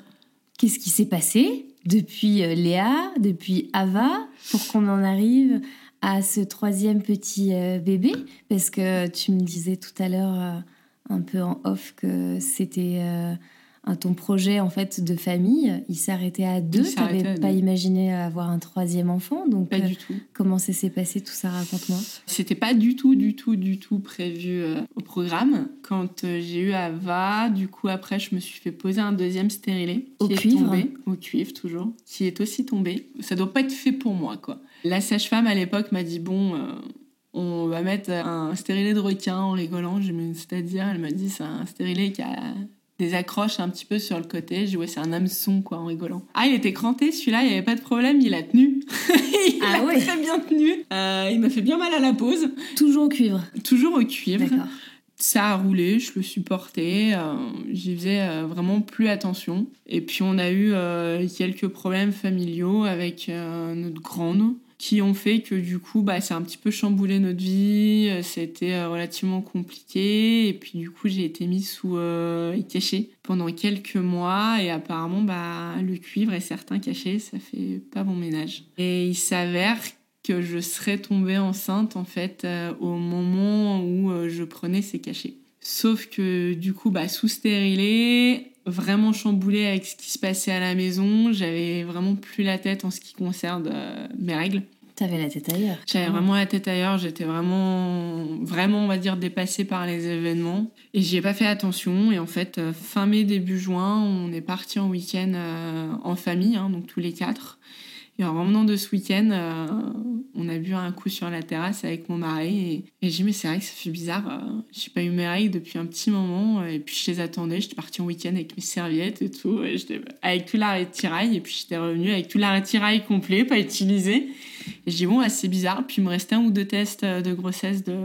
qu'est-ce qui s'est passé? Depuis Léa, depuis Ava, pour qu'on en arrive à ce troisième petit euh, bébé. Parce que tu me disais tout à l'heure, euh, un peu en off, que c'était euh, ton projet en fait de famille. Il s'arrêtait à deux. Tu n'avais pas imaginé avoir un troisième enfant. Donc, pas du tout. Comment ça s'est passé tout ça? Raconte-moi. C'était pas du tout, du tout, du tout prévu au programme. Quand j'ai eu Ava, du coup, après, je me suis fait poser un deuxième stérilet. Au cuivre Au cuivre, toujours. Qui est aussi tombé. Ça doit pas être fait pour moi, quoi. La sage-femme à l'époque m'a dit bon, euh, on va mettre un stérilet de requin en rigolant. C'est-à-dire, elle m'a dit c'est un stérilet qui a des accroches un petit peu sur le côté. Dit ouais, c'est un hameçon quoi en rigolant. Ah, il était cranté celui-là, il n'y avait pas de problème, il a tenu. [LAUGHS] il ah a très bien tenu. Euh, il m'a fait bien mal à la pose. Toujours au cuivre. Toujours au cuivre. Ça a roulé, je le supportais, euh, j'y faisais vraiment plus attention. Et puis on a eu quelques problèmes familiaux avec notre grande qui ont fait que du coup, bah, ça a un petit peu chamboulé notre vie, euh, c'était euh, relativement compliqué, et puis du coup, j'ai été mise sous euh, cachet pendant quelques mois, et apparemment, bah, le cuivre et certains cachets, ça fait pas bon ménage. Et il s'avère que je serais tombée enceinte, en fait, au moment où je prenais ces cachets. Sauf que du coup, bah, sous stérilé, vraiment chamboulée avec ce qui se passait à la maison. J'avais vraiment plus la tête en ce qui concerne mes règles. T'avais la tête ailleurs. J'avais vraiment la tête ailleurs. J'étais vraiment, vraiment, on va dire, dépassée par les événements. Et j'y ai pas fait attention. Et en fait, euh, fin mai, début juin, on est parti en week-end euh, en famille, hein, donc tous les quatre. Et en revenant de ce week-end, euh, on a bu un coup sur la terrasse avec mon mari. Et, j'ai dit, mais c'est vrai que ça fait bizarre. J'ai pas eu mes règles depuis un petit moment. Et puis je les attendais. J'étais partie en week-end avec mes serviettes et tout. Et avec tout l'arrêt de tirail. Et puis j'étais revenue avec tout l'arrêt de tirail complet, pas utilisé. Et je dis, bon, c'est bizarre. Puis il me restait un ou deux tests de grossesse de,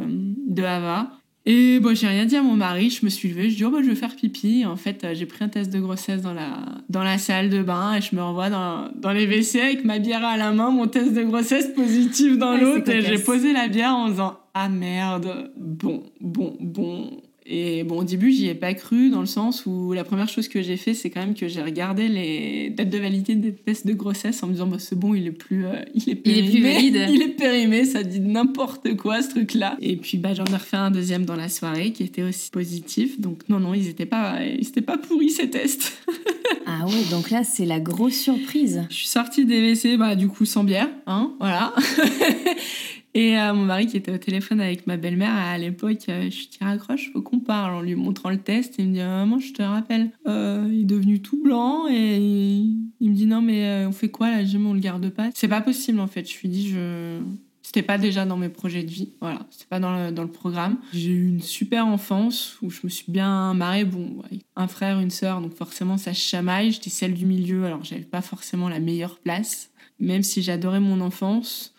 de Hava. Et bon, j'ai rien dit à mon mari, je me suis levée, je dis oh bah, je vais faire pipi. en fait, euh, j'ai pris un test de grossesse dans la, dans la salle de bain et je me revois dans, dans les WC avec ma bière à la main, mon test de grossesse positif dans l'autre et j'ai posé la bière en disant ah merde, bon, bon, bon, et bon, au début, j'y ai pas cru dans le sens où la première chose que j'ai fait, c'est quand même que j'ai regardé les dates de validité des tests de grossesse en me disant, bah, c'est bon, il est plus, euh, il est périmé. Il est plus valide. [LAUGHS] il est périmé, ça dit n'importe quoi, ce truc-là. Et puis, bah, j'en ai refait un deuxième dans la soirée qui était aussi positif. Donc, non, non, ils étaient pas, ils étaient pas pourris, ces tests. [LAUGHS] ah ouais, donc là, c'est la grosse surprise. Je suis sortie des WC, bah, du coup, sans bière, hein, voilà. [LAUGHS] Et euh, mon mari qui était au téléphone avec ma belle-mère à l'époque, euh, je lui dis raccroche, faut qu'on parle en lui montrant le test. Il me dit maman, je te rappelle, euh, il est devenu tout blanc et il, me dit non mais on fait quoi là Je on le garde pas? C'est pas possible en fait. Je lui dis je c'était pas déjà dans mes projets de vie, voilà, c'était pas dans le, dans le programme. J'ai eu une super enfance où je me suis bien marrée, bon, un frère, une sœur, donc forcément ça chamaille, j'étais celle du milieu, alors j'avais pas forcément la meilleure place, même si j'adorais mon enfance,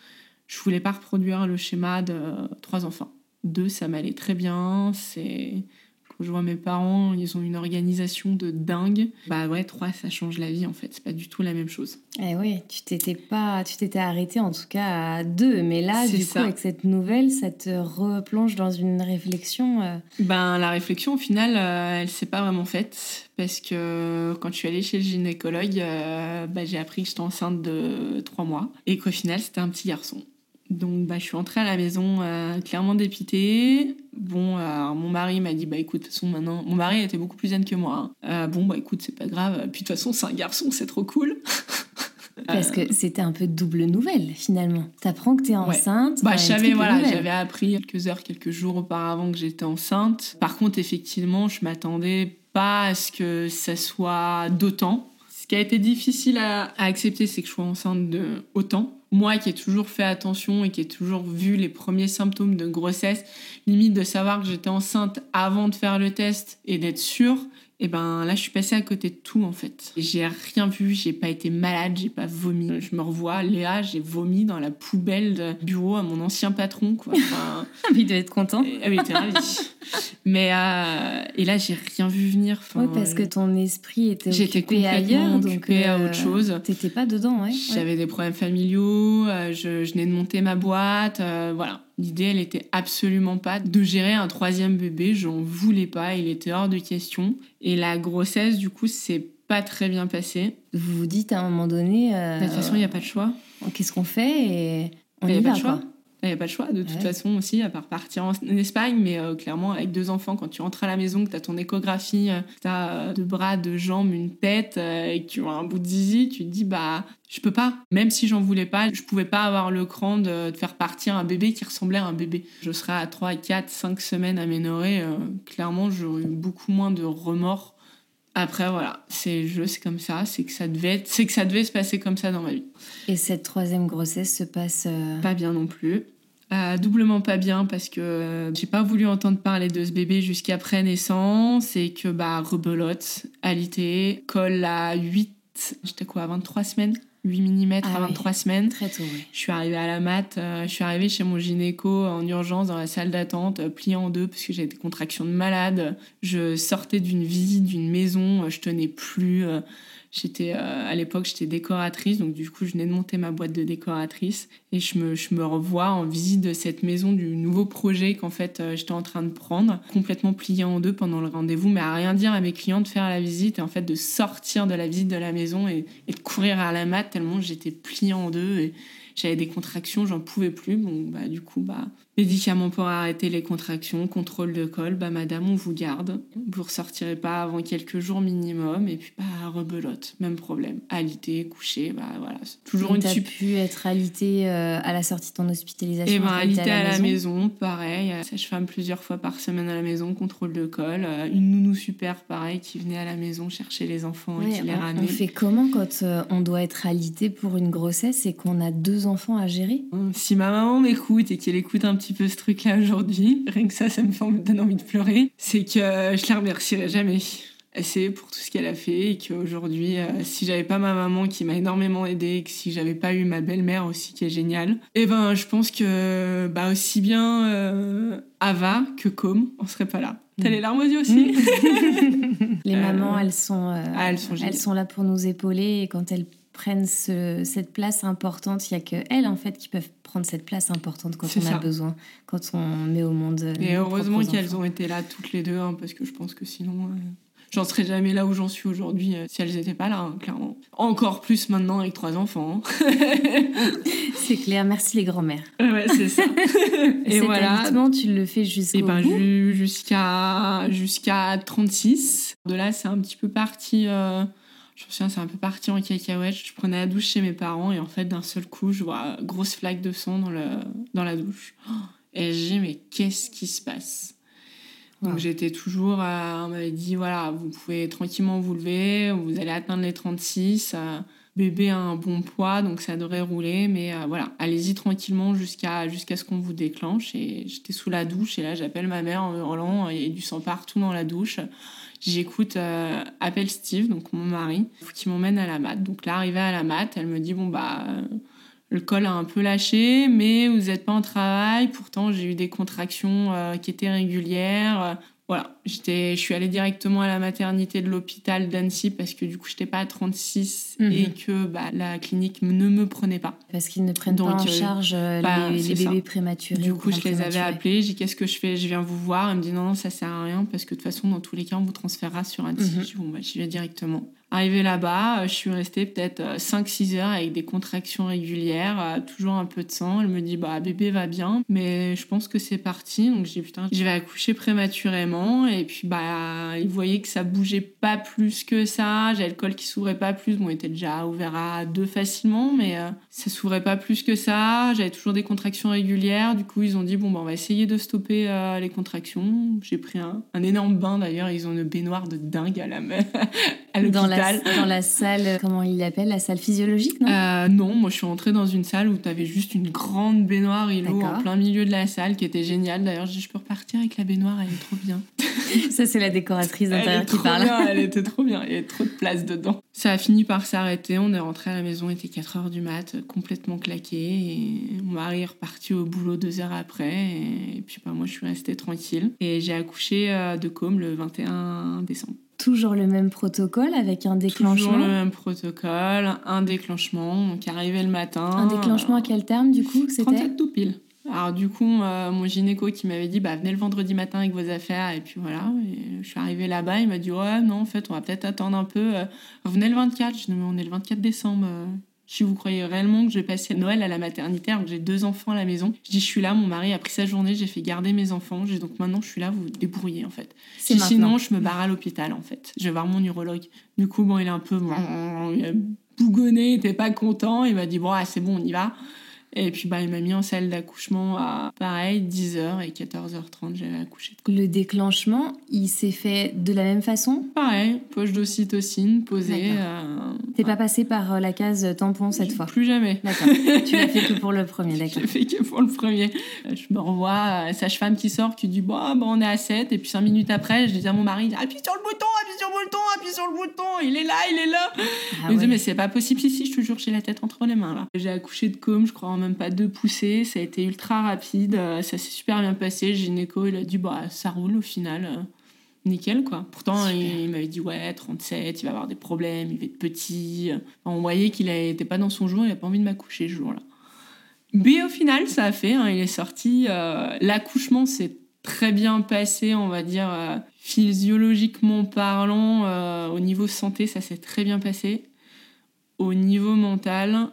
je voulais pas reproduire le schéma de trois enfants. Deux, ça m'allait très bien. C'est je vois mes parents, ils ont une organisation de dingue. Bah ouais, trois, ça change la vie en fait. C'est pas du tout la même chose. Eh oui, tu t'étais pas, tu t'étais arrêté en tout cas à deux, mais là, du coup, avec cette nouvelle, ça te replonge dans une réflexion. Euh. Ben la réflexion, au final, euh, elle s'est pas vraiment faite parce que quand je suis allée chez le gynécologue, euh, bah, j'ai appris que j'étais enceinte de trois mois et qu'au final, c'était un petit garçon. Donc bah, je suis entrée à la maison euh, clairement dépitée. Bon, euh, mon mari m'a dit bah écoute, de toute façon maintenant, mon mari était beaucoup plus jeune que moi. Hein. Euh, bon bah écoute, c'est pas grave. Puis de toute façon, c'est un garçon, c'est trop cool. [LAUGHS] Parce que c'était un peu double nouvelle finalement. T'apprends que t'es enceinte. Bah je savais voilà, j'avais appris quelques heures, quelques jours auparavant que j'étais enceinte. Par contre, effectivement, je m'attendais pas à ce que ça soit d'autant. Ce qui a été difficile à, à accepter, c'est que je sois enceinte de autant moi qui ai toujours fait attention et qui ai toujours vu les premiers symptômes de grossesse, limite de savoir que j'étais enceinte avant de faire le test et d'être sûre, et ben là je suis passée à côté de tout en fait. J'ai rien vu, j'ai pas été malade, j'ai pas vomi. Je me revois, Léa, j'ai vomi dans la poubelle de bureau à mon ancien patron quoi. [LAUGHS] Enfin, ah, il devait être content. Ah il était ravi. Mais euh, et là j'ai rien vu venir. oui parce que ton esprit était occupé ailleurs, occupé à autre euh, chose. T'étais pas dedans, ouais. J'avais des problèmes familiaux, euh, je, je venais de monter ma boîte, voilà. L'idée, elle était absolument pas de gérer un troisième bébé. J'en voulais pas. Il était hors de question. Et la grossesse, du coup, c'est pas très bien passé. Vous vous dites à un moment donné. Euh, de toute façon, il n'y a pas de choix. Qu'est-ce qu'on fait et on y, va, pas de choix. Il n'y a pas de choix, de toute façon aussi, à part partir en Espagne, mais euh, clairement, avec deux enfants, quand tu rentres à la maison, que tu as ton échographie, euh, que tu as deux bras, deux jambes, une tête, et que tu as un bout de zizi, tu te dis, bah, je peux pas. Même si j'en voulais pas, je pouvais pas avoir le cran de, faire partir un bébé qui ressemblait à un bébé. Je serais à 3, 4, 5 semaines à Ménoré, euh, clairement, j'aurais eu beaucoup moins de remords. Après, voilà, c'est le jeu, c'est comme ça, c'est que ça devait c'est que ça devait se passer comme ça dans ma vie. Et cette troisième grossesse se passe euh, pas bien non plus. Euh, doublement pas bien parce que j'ai pas voulu entendre parler de ce bébé jusqu'après naissance et que bah rebelote, alité, colle à 8, j'étais quoi, à 23 semaines 8 mm à 23 semaines. Très tôt, Je suis arrivée à la mat, euh, je suis arrivée chez mon gynéco en urgence dans la salle d'attente, euh, pliée en deux parce que j'avais des contractions de malade. Je sortais d'une visite d'une maison, euh, je tenais plus. J'étais à l'époque j'étais décoratrice donc du coup je venais de monter ma boîte de décoratrice et je me, je me revois en visite de cette maison du nouveau projet qu'en fait j'étais en train de prendre complètement pliée en deux pendant le rendez-vous mais à rien dire à mes clients de faire la visite et en fait de sortir de la visite de la maison et, et de courir à la mat tellement j'étais pliée en deux et j'avais des contractions, j'en pouvais plus. Bon, bah, du coup, bah, médicaments pour arrêter les contractions, contrôle de col, bah, madame, on vous garde. Vous ressortirez pas avant quelques jours minimum. Et puis, bah, rebelote, même problème. Alité, coucher, bah, voilà. Toujours une Tu pu être alité euh, à la sortie de ton hospitalisation Et ben, alité à, la, maison. pareil. Euh, sage-femme plusieurs fois par semaine à la maison, contrôle de col. Euh, une nounou super, pareil, qui venait à la maison chercher les enfants et qui les ramenait. On fait comment quand on doit être alité pour une grossesse et qu'on a deux enfants à gérer? Si ma maman m'écoute et qu'elle écoute un petit peu ce truc-là aujourd'hui, rien que ça, ça me, fait, donne envie de pleurer, c'est que je la remercierai jamais assez pour tout ce qu'elle a fait et qu'aujourd'hui, euh, si j'avais pas ma maman qui m'a énormément aidée et que si j'avais pas eu ma belle-mère aussi qui est géniale, et eh ben je pense que bah aussi bien euh, Ava que Com, on serait pas là. T'as les larmes aux yeux aussi [LAUGHS] Les mamans, elles sont, ah, elles, sont elles sont là pour nous épauler et quand elles prennent cette place importante. Il n'y a que elles, en fait, qui peuvent prendre cette place importante quand on a besoin, quand on met au monde. Et heureusement qu'elles ont été là toutes les deux, hein, parce que je pense que sinon, euh, j'en serais jamais là où j'en suis aujourd'hui euh, si elles n'étaient pas là, hein, clairement. Encore plus maintenant avec trois enfants. Hein. [LAUGHS] c'est clair, merci les grands-mères. [LAUGHS] Ouais, c'est ça. [LAUGHS] et voilà. tu le fais jusqu'à. ben, jusqu'à jusqu'à 36. De là, c'est un petit peu parti. Euh, je me souviens, c'est un peu parti en cacahuète. Je prenais la douche chez mes parents et en fait, d'un seul coup, je vois grosse flaque de sang dans, le, dans la douche. Et j'ai mais qu'est-ce qui se passe? Donc j'étais toujours, on m'avait dit, voilà, vous pouvez tranquillement vous lever, vous allez atteindre les 36. Euh, bébé a un bon poids, donc ça devrait rouler. Mais euh, voilà, allez-y tranquillement jusqu'à jusqu'à ce qu'on vous déclenche. Et j'étais sous la douche et là, j'appelle ma mère en hurlant, il y a du sang partout dans la douche. J'écoute euh, Appelle Steve, donc mon mari, qui m'emmène à la mat. Donc là, arrivée à la mat, elle me dit Bon, bah, euh, le col a un peu lâché, mais vous n'êtes pas en travail. Pourtant, j'ai eu des contractions euh, qui étaient régulières. Voilà, je suis allée directement à la maternité de l'hôpital d'Annecy parce que du coup, je n'étais pas à 36 et mhm. que bah, la clinique ne me prenait pas. Parce qu'ils ne prennent pas en euh, charge euh, bah, les, bébés prématurés. Du coup, je les avais appelés. J'ai dit Qu'est-ce que je fais? Je viens vous voir. Elle me dit Non, non, ça sert à rien parce que de toute façon, dans tous les cas, on vous transférera sur Annecy. Mhm. Bon, bah, j'y vais directement. Arrivée là-bas, euh, je suis restée peut-être 5-6 heures avec des contractions régulières, toujours un peu de sang. Elle me dit Bah, bébé va bien, mais je pense que c'est parti. Donc, j'ai Putain, je vais accoucher prématurément. Et puis, bah, il voyait que ça bougeait pas plus que ça. J'avais le col qui s'ouvrait pas plus. Bon, il était déjà ouvert à deux facilement, mais euh, ça s'ouvrait pas plus que ça. J'avais toujours des contractions régulières. Du coup, ils ont dit, bon, bah, on va essayer de stopper euh, les contractions. J'ai pris un, un, énorme bain d'ailleurs. Ils ont une baignoire de dingue à la [LAUGHS] la, dans la salle, comment il l'appelle, la salle physiologique, non? Euh, Non, moi je suis rentrée dans une salle où tu avais juste une grande baignoire îlot en plein milieu de la salle qui était géniale. D'ailleurs, je dis, je peux repartir avec la baignoire, elle est trop bien. [LAUGHS] Ça, c'est la décoratrice d'intérieur qui parle. elle était trop bien, il y avait trop de place dedans. Ça a fini par s'arrêter, on est rentré à la maison, il était 4 heures du mat, complètement claqué. Et mon mari est reparti au boulot deux heures après. Et, puis bah, moi, je suis restée tranquille. Et j'ai accouché euh, de Com le 21 décembre. Toujours le même protocole avec un déclenchement Toujours le même protocole, un déclenchement, qui arrivait le matin. Un déclenchement à quel terme du coup C'était 37 tout pile. Alors du coup, euh, mon gynéco qui m'avait dit, bah, venez le vendredi matin avec vos affaires, et puis voilà, et je suis arrivée là-bas, il m'a dit, ouais, non, en fait, on va peut-être attendre un peu, euh, venez le 24, je dis, mais on est le 24 décembre, euh. Si vous croyez réellement que je vais passer Noël à la maternité, alors que j'ai deux enfants à la maison, je dis, je suis là, mon mari a pris sa journée, j'ai fait garder mes enfants, dis, donc maintenant, je suis là, vous vous débrouillez, en fait. sinon, je me barre à l'hôpital, en fait. Je vais voir mon urologue. Du coup, bon, il est un peu, il a bougonné, il était pas content, il m'a dit, bon, ah, c'est bon, on y va. Et puis bah, il m'a mis en salle d'accouchement à pareil 10h et 14h30 j'avais accouché. Le déclenchement, il s'est fait de la même façon? Pareil, poche d'ocytocine posée. Euh, T'es pas passé par euh, la case tampon cette fois? Plus jamais. D'accord. tu l'as fait que pour le premier, [LAUGHS] d'accord. J'ai fait que pour le premier. Je me revois sage-femme qui sort qui dit bah, bah, on est à 7 et puis 5 minutes après je dis à mon mari appuie sur le bouton, appuie sur le bouton, appuie sur le bouton, il est là, il est là. Ah il me dit mais c'est pas possible ici, je te jure j'ai la tête entre les mains là. J'ai accouché de com, je crois même pas deux poussées. Ça a été ultra rapide. Euh, ça s'est super bien passé. Gynéco, il a dit, bah, ça roule au final. Euh, nickel, quoi. Pourtant, il, m'avait dit, ouais, 37, il va avoir des problèmes, il va être petit. on voyait qu'il n'était pas dans son jour, il n'a pas envie de m'accoucher ce jour-là. Mais au final, ça a fait. Hein, il est sorti. Euh, l'accouchement s'est très bien passé, on va dire, physiologiquement parlant. au niveau santé, ça s'est très bien passé. Au niveau mental,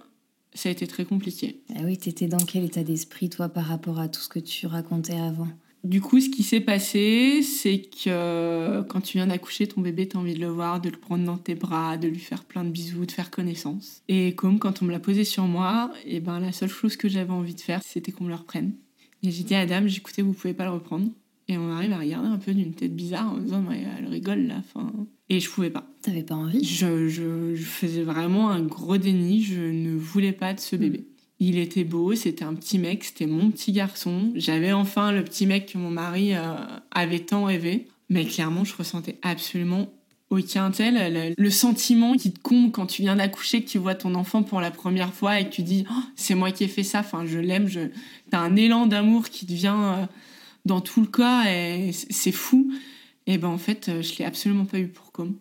ça a été très compliqué. Ah oui, tu étais dans quel état d'esprit, toi, par rapport à tout ce que tu racontais avant? Du coup, ce qui s'est passé, c'est que euh, quand tu viens d'accoucher, ton bébé, tu as envie de le voir, de le prendre dans tes bras, de lui faire plein de bisous, de faire connaissance. Et comme quand on me l'a posé sur moi, et eh ben, la seule chose que j'avais envie de faire, c'était qu'on me le reprenne. Et j'ai dit à Adam, j'écoutais, vous pouvez pas le reprendre. Et on arrive à regarder un peu d'une tête bizarre en disant, elle rigole là. Fin... Et je pouvais pas. T'avais pas envie? Je, je, je, faisais vraiment un gros déni. Je ne voulais pas de ce mm. bébé. Il était beau, c'était un petit mec, c'était mon petit garçon. J'avais enfin le petit mec que mon mari euh, avait tant rêvé. Mais clairement, je ressentais absolument aucun tel. Le, sentiment qui te comble quand tu viens d'accoucher, que tu vois ton enfant pour la première fois et que tu dis oh, c'est moi qui ai fait ça, enfin, je l'aime. Je... T'as un élan d'amour qui te vient. Euh, dans tout le cas, c'est fou. Et ben en fait, euh, je l'ai absolument pas eu pour comme.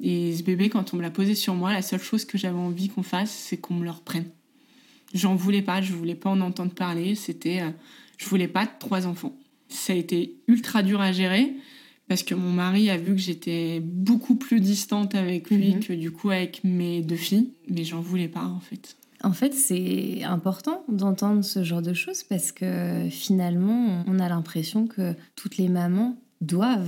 Et ce bébé, quand on me l'a posé sur moi, la seule chose que j'avais envie qu'on fasse, c'est qu'on me le reprenne. J'en voulais pas, je voulais pas en entendre parler. C'était, euh, je voulais pas de trois enfants. Ça a été ultra dur à gérer parce que mon mari a vu que j'étais beaucoup plus distante avec lui mhm. que du coup avec mes deux filles, mais j'en voulais pas en fait. En fait, c'est important d'entendre ce genre de choses parce que finalement, on a l'impression que toutes les mamans doivent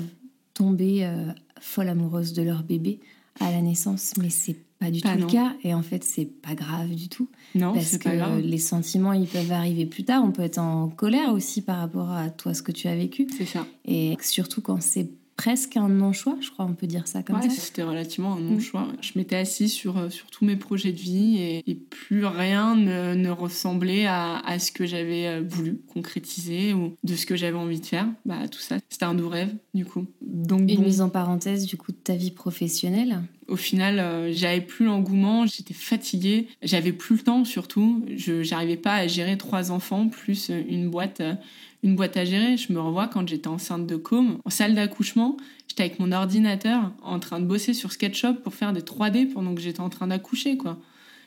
tomber euh, folles amoureuses de leur bébé à la naissance, mais c'est pas du tout le cas. Et en fait c'est pas grave du tout. Non parce que les sentiments ils peuvent arriver plus tard. On peut être en colère aussi par rapport à toi ce que tu as vécu. C'est ça. Et surtout quand c'est presque un non-choix, je crois, on peut dire ça comme ça. C'était relativement un non-choix. Mm. Je m'étais assise sur, euh, sur tous mes projets de vie et, plus rien ne, ne ressemblait à, à, ce que j'avais euh, voulu concrétiser ou de ce que j'avais envie de faire. Bah, tout ça, c'était un doux rêve, du coup. Donc, Une mise en parenthèse, du coup, de ta vie professionnelle Au final, euh, j'avais plus l'engouement, j'étais fatiguée, j'avais plus le temps surtout. Je n'arrivais pas à gérer trois enfants plus une boîte, une boîte à gérer. Je me revois quand j'étais enceinte de com, en salle d'accouchement, j'étais avec mon ordinateur en train de bosser sur SketchUp pour faire des 3D pendant que j'étais en train d'accoucher, quoi.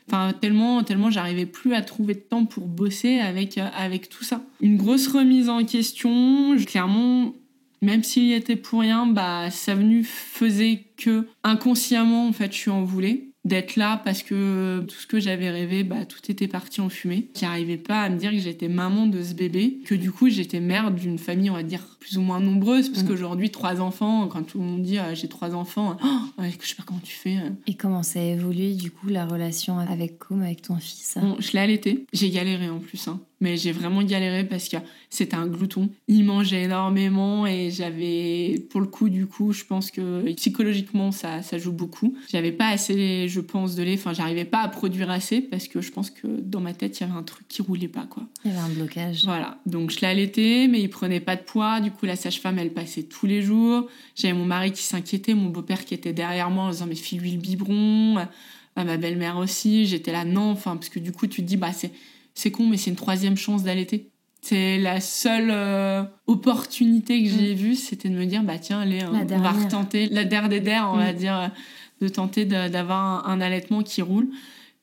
Enfin, tellement, tellement j'arrivais plus à trouver de temps pour bosser avec, avec tout ça. Une grosse remise en question. Clairement, même s'il y était pour rien, bah, ça venu faisait que inconsciemment, en fait, je suis en voulais d'être là parce que tout ce que j'avais rêvé, bah, tout était parti en fumée. J'arrivais pas à me dire que j'étais maman de ce bébé, que du coup j'étais mère d'une famille, on va dire, plus ou moins nombreuse, parce mm. qu'aujourd'hui, trois enfants, quand tout le monde dit ah, j'ai trois enfants, oh, je sais pas comment tu fais. Hein. Et comment ça a évolué du coup la relation avec Com, avec ton fils? Bon, Je l'ai allaité, j'ai galéré en plus. Hein mais j'ai vraiment galéré parce que c'était un glouton. Il mangeait énormément et j'avais, pour le coup, du coup, je pense que psychologiquement, ça, ça joue beaucoup. J'avais pas assez, je pense, de lait. Enfin, j'arrivais pas à produire assez parce que je pense que dans ma tête, il y avait un truc qui roulait pas, quoi. Il y avait un blocage. Voilà. Donc, je l'ai allaité, mais il prenait pas de poids. Du coup, la sage-femme, elle passait tous les jours. J'avais mon mari qui s'inquiétait, mon beau-père qui était derrière moi en disant, mais file-lui le biberon. ma belle-mère aussi. J'étais là, non. Enfin, parce que du coup, tu te dis, bah, c'est c'est con, mais c'est une troisième chance d'allaiter. C'est la seule euh, opportunité que j'ai mm. vue, c'était de me dire, bah tiens, allez, on va retenter la der des der, on va mm. dire, de tenter d'avoir un, allaitement qui roule.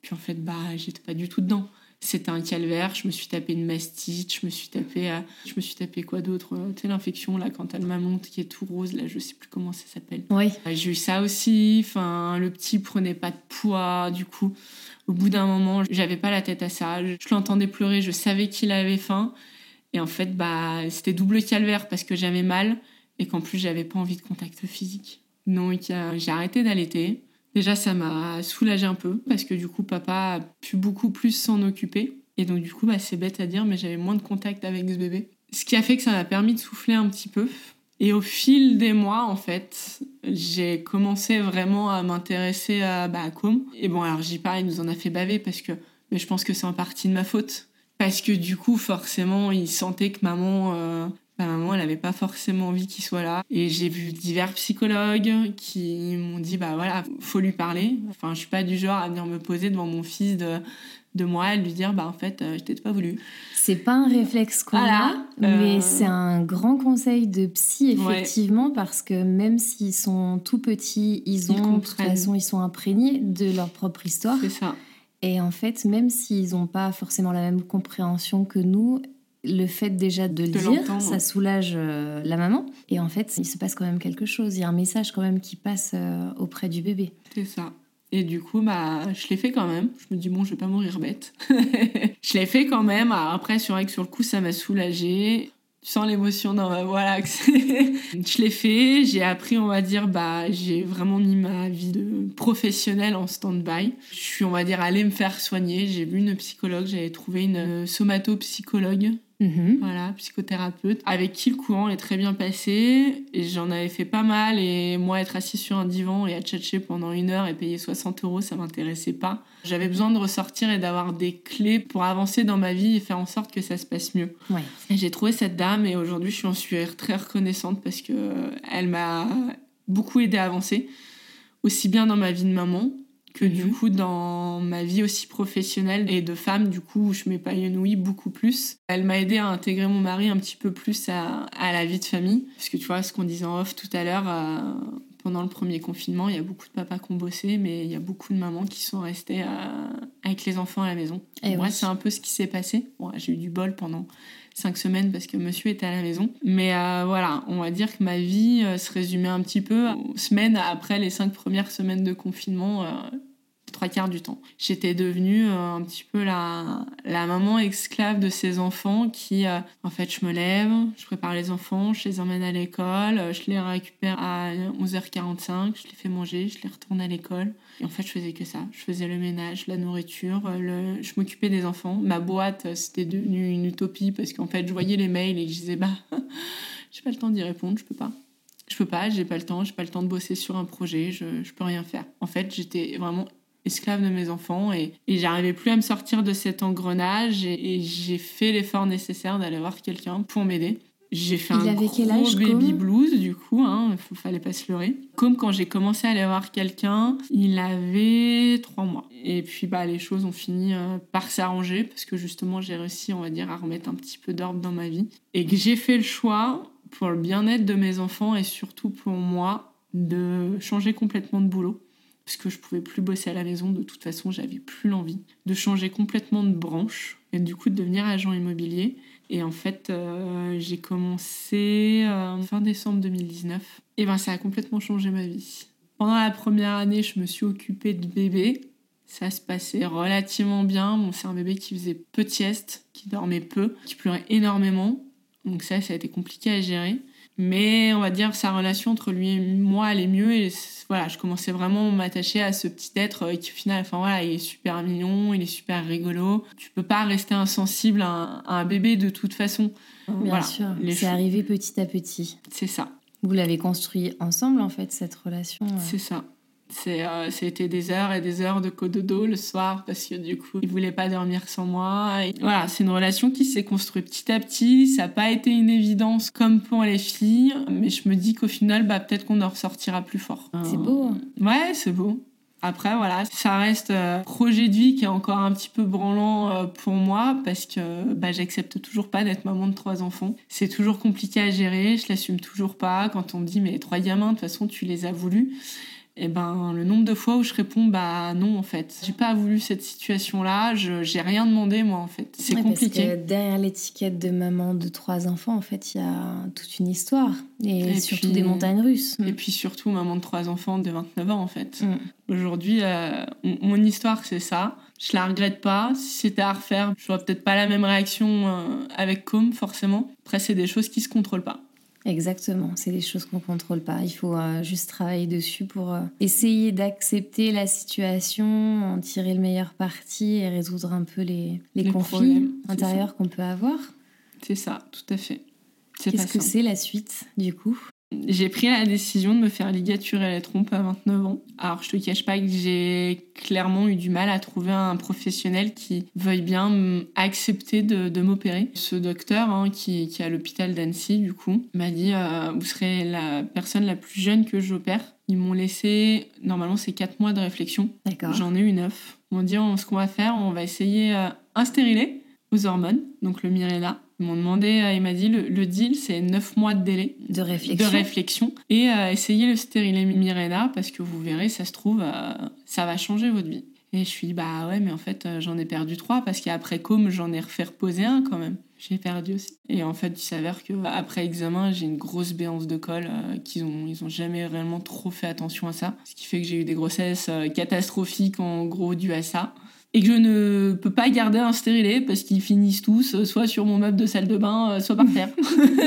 Puis en fait, bah, j'étais pas du tout dedans. C'était un calvaire, je me suis tapé une mastite, je me suis tapé, euh, je me suis tapé quoi d'autre euh, Tu sais, l'infection, là, quand elle monte qui est tout rose, là, je sais plus comment ça s'appelle. Oui. J'ai eu ça aussi, enfin, le petit prenait pas de poids, du coup au bout d'un moment, j'avais pas la tête à ça. Je l'entendais pleurer, je savais qu'il avait faim. Et en fait, bah, c'était double calvaire parce que j'avais mal et qu'en plus, j'avais pas envie de contact physique. Donc, j'ai arrêté d'allaiter. Déjà, ça m'a soulagé un peu parce que du coup, papa a pu beaucoup plus s'en occuper. Et donc, du coup, bah, c'est bête à dire, mais j'avais moins de contact avec ce bébé. Ce qui a fait que ça m'a permis de souffler un petit peu et au fil des mois, en fait, j'ai commencé vraiment à m'intéresser à, bah, Com. Et bon, alors j'y parle, il nous en a fait baver parce que, mais je pense que c'est en partie de ma faute. Parce que du coup, forcément, il sentait que maman, euh, bah, maman, elle n'avait pas forcément envie qu'il soit là. Et j'ai vu divers psychologues qui m'ont dit, bah voilà, faut lui parler. Enfin, je suis pas du genre à venir me poser devant mon fils de de moi et lui dire bah en fait euh, je t'ai pas voulu. C'est pas un réflexe qu'on a mais euh, c'est un grand conseil de psy effectivement parce que même s'ils sont tout petits ils ont de toute façon ils sont imprégnés de leur propre histoire. C'est ça. Et en fait même s'ils n'ont pas forcément la même compréhension que nous le fait déjà de le dire, ça soulage euh, la maman. Et en fait, il se passe quand même quelque chose. Il y a un message quand même qui passe auprès du bébé. C'est ça. Et du coup, bah, je l'ai fait quand même. Je me dis, bon, je vais pas mourir bête. [LAUGHS] je l'ai fait quand même. Après, c'est vrai que sur le coup, ça m'a soulagée. Tu sens l'émotion dans ma voix là. [LAUGHS] je l'ai fait. J'ai appris, on va dire, bah, j'ai vraiment mis ma vie de professionnelle en stand-by. Je suis, on va dire, allée me faire soigner. J'ai vu une psychologue. J'avais trouvé une somatopsychologue Mhm. Voilà, psychothérapeute, avec qui le courant est très bien passé. Et j'en avais fait pas mal. Et moi, être assis sur un divan et à tchatcher pendant une heure et payer 60 euros, ça m'intéressait pas. J'avais besoin de ressortir et d'avoir des clés pour avancer dans ma vie et faire en sorte que ça se passe mieux. Ouais. J'ai trouvé cette dame et aujourd'hui, je suis en suis très reconnaissante parce que elle m'a beaucoup aidé à avancer, aussi bien dans ma vie de maman que du mhm. coup dans ma vie aussi professionnelle et de femme du coup je m'épanouis beaucoup plus elle m'a aidé à intégrer mon mari un petit peu plus à, à, la vie de famille parce que tu vois ce qu'on disait en off tout à l'heure euh, pendant le premier confinement il y a beaucoup de papas qui ont bossé mais il y a beaucoup de mamans qui sont restées euh, avec les enfants à la maison et moi c'est un peu ce qui s'est passé bon, j'ai eu du bol pendant cinq semaines parce que monsieur était à la maison. Mais euh, voilà, on va dire que ma vie se résumait un petit peu aux semaines après les cinq premières semaines de confinement trois quarts du temps. J'étais devenue euh, un petit peu la, la maman esclave de ces enfants qui, euh, en fait, je me lève, je prépare les enfants, je les emmène à l'école, euh, je les récupère à 11h45, je les fais manger, je les retourne à l'école. Et en fait, je faisais que ça. Je faisais le ménage, la nourriture, le... je m'occupais des enfants. Ma boîte, c'était devenu une utopie parce qu'en fait, je voyais les mails et je disais, bah, [LAUGHS] j'ai pas le temps d'y répondre, je peux pas je peux pas, j'ai pas le temps, j'ai pas le temps de bosser sur un projet, je, je peux rien faire. En fait, j'étais vraiment esclave de mes enfants et, et j'arrivais plus à me sortir de cet engrenage et, j'ai fait l'effort nécessaire d'aller voir quelqu'un pour m'aider. J'ai fait un gros baby blues, du coup, hein, fallait pas se leurrer. Comme quand j'ai commencé à aller voir quelqu'un, il avait trois mois. Et puis, bah, les choses ont fini euh, par s'arranger parce que justement, j'ai réussi, on va dire, à remettre un petit peu d'ordre dans ma vie. Et que j'ai fait le choix, pour le bien-être de mes enfants et surtout pour moi, de changer complètement de boulot. Parce que je pouvais plus bosser à la maison, de toute façon, j'avais plus l'envie. De changer complètement de branche et du coup de devenir agent immobilier et en fait, euh, j'ai commencé euh, fin décembre 2019. Et ben, ça a complètement changé ma vie. Pendant la première année, je me suis occupée de bébé. Ça se passait relativement bien. Bon, c'est un bébé qui faisait peu de sieste, qui dormait peu, qui pleurait énormément. Donc ça, ça a été compliqué à gérer. Mais on va dire sa relation entre lui et moi allait mieux et voilà, je commençais vraiment à m'attacher à ce petit être euh, qui au final, enfin voilà, il est super mignon, il est super rigolo. Tu peux pas rester insensible à un, bébé de toute façon. Bien sûr, c'est arrivé petit à petit. C'est ça. Vous l'avez construit ensemble en fait cette relation. Euh. C'est ça. C'est, euh, c'était des heures et des heures de cododo le soir parce que du coup, il voulait pas dormir sans moi. voilà, c'est une relation qui s'est construite petit à petit. Ça n'a pas été une évidence comme pour les filles, mais je me dis qu'au final, bah, peut-être qu'on en ressortira plus fort. C'est beau. Hein. Ouais, c'est beau. Après, voilà, ça reste un euh, projet de vie qui est encore un petit peu branlant euh, pour moi parce que bah, j'accepte toujours pas d'être maman de trois enfants. C'est toujours compliqué à gérer, je l'assume toujours pas. Quand on me dit, mais trois gamins, de toute façon, tu les as voulu et eh ben le nombre de fois où je réponds bah non en fait. J'ai pas voulu cette situation là j'ai rien demandé moi en fait. C'est compliqué parce que derrière l'étiquette de maman de trois enfants en fait il y a toute une histoire. Et, surtout des montagnes russes. Et puis surtout maman de trois enfants de 29 ans en fait. Mm. aujourd'hui euh, mon histoire c'est ça. Je la regrette pas. Si c'était à refaire j'aurais peut-être pas la même réaction euh, avec Com forcément. Après c'est des choses qui se contrôlent pas Exactement, c'est des choses qu'on contrôle pas. Il faut euh, juste travailler dessus pour euh, essayer d'accepter la situation, en tirer le meilleur parti et résoudre un peu les, les, conflits intérieurs qu'on peut avoir. C'est ça, tout à fait. Qu'est-ce que c'est la suite du coup? J'ai pris la décision de me faire ligaturer les trompes à 29 ans. Alors, je te cache pas que j'ai clairement eu du mal à trouver un professionnel qui veuille bien accepter de, m'opérer. Ce docteur, hein, qui, est à l'hôpital d'Annecy, du coup, m'a dit euh, Vous serez la personne la plus jeune que j'opère. Ils m'ont laissé, normalement, c'est 4 mois de réflexion. D'accord. J'en ai eu 9. Ils m'ont dit Ce qu'on va faire, on va essayer euh, un stérilet aux hormones, donc le Mirella. Ils m'ont demandé, euh, il m'a dit, le, deal, c'est 9 mois de délai. De réflexion. De réflexion. Et euh, essayez le stérilet Mirella, parce que vous verrez, ça se trouve, euh, ça va changer votre vie. Et je suis bah ouais, mais en fait, j'en ai perdu trois, parce qu'après comme j'en ai refait reposer un quand même. J'ai perdu aussi. Et en fait, il s'avère que après examen, j'ai une grosse béance de colle, qu'ils ont, ils ont jamais réellement trop fait attention à ça. Ce qui fait que j'ai eu des grossesses catastrophiques, en gros, dû à ça et que je ne peux pas garder un stérilet parce qu'ils finissent tous euh, soit sur mon meuble de salle de bain, euh, soit par terre.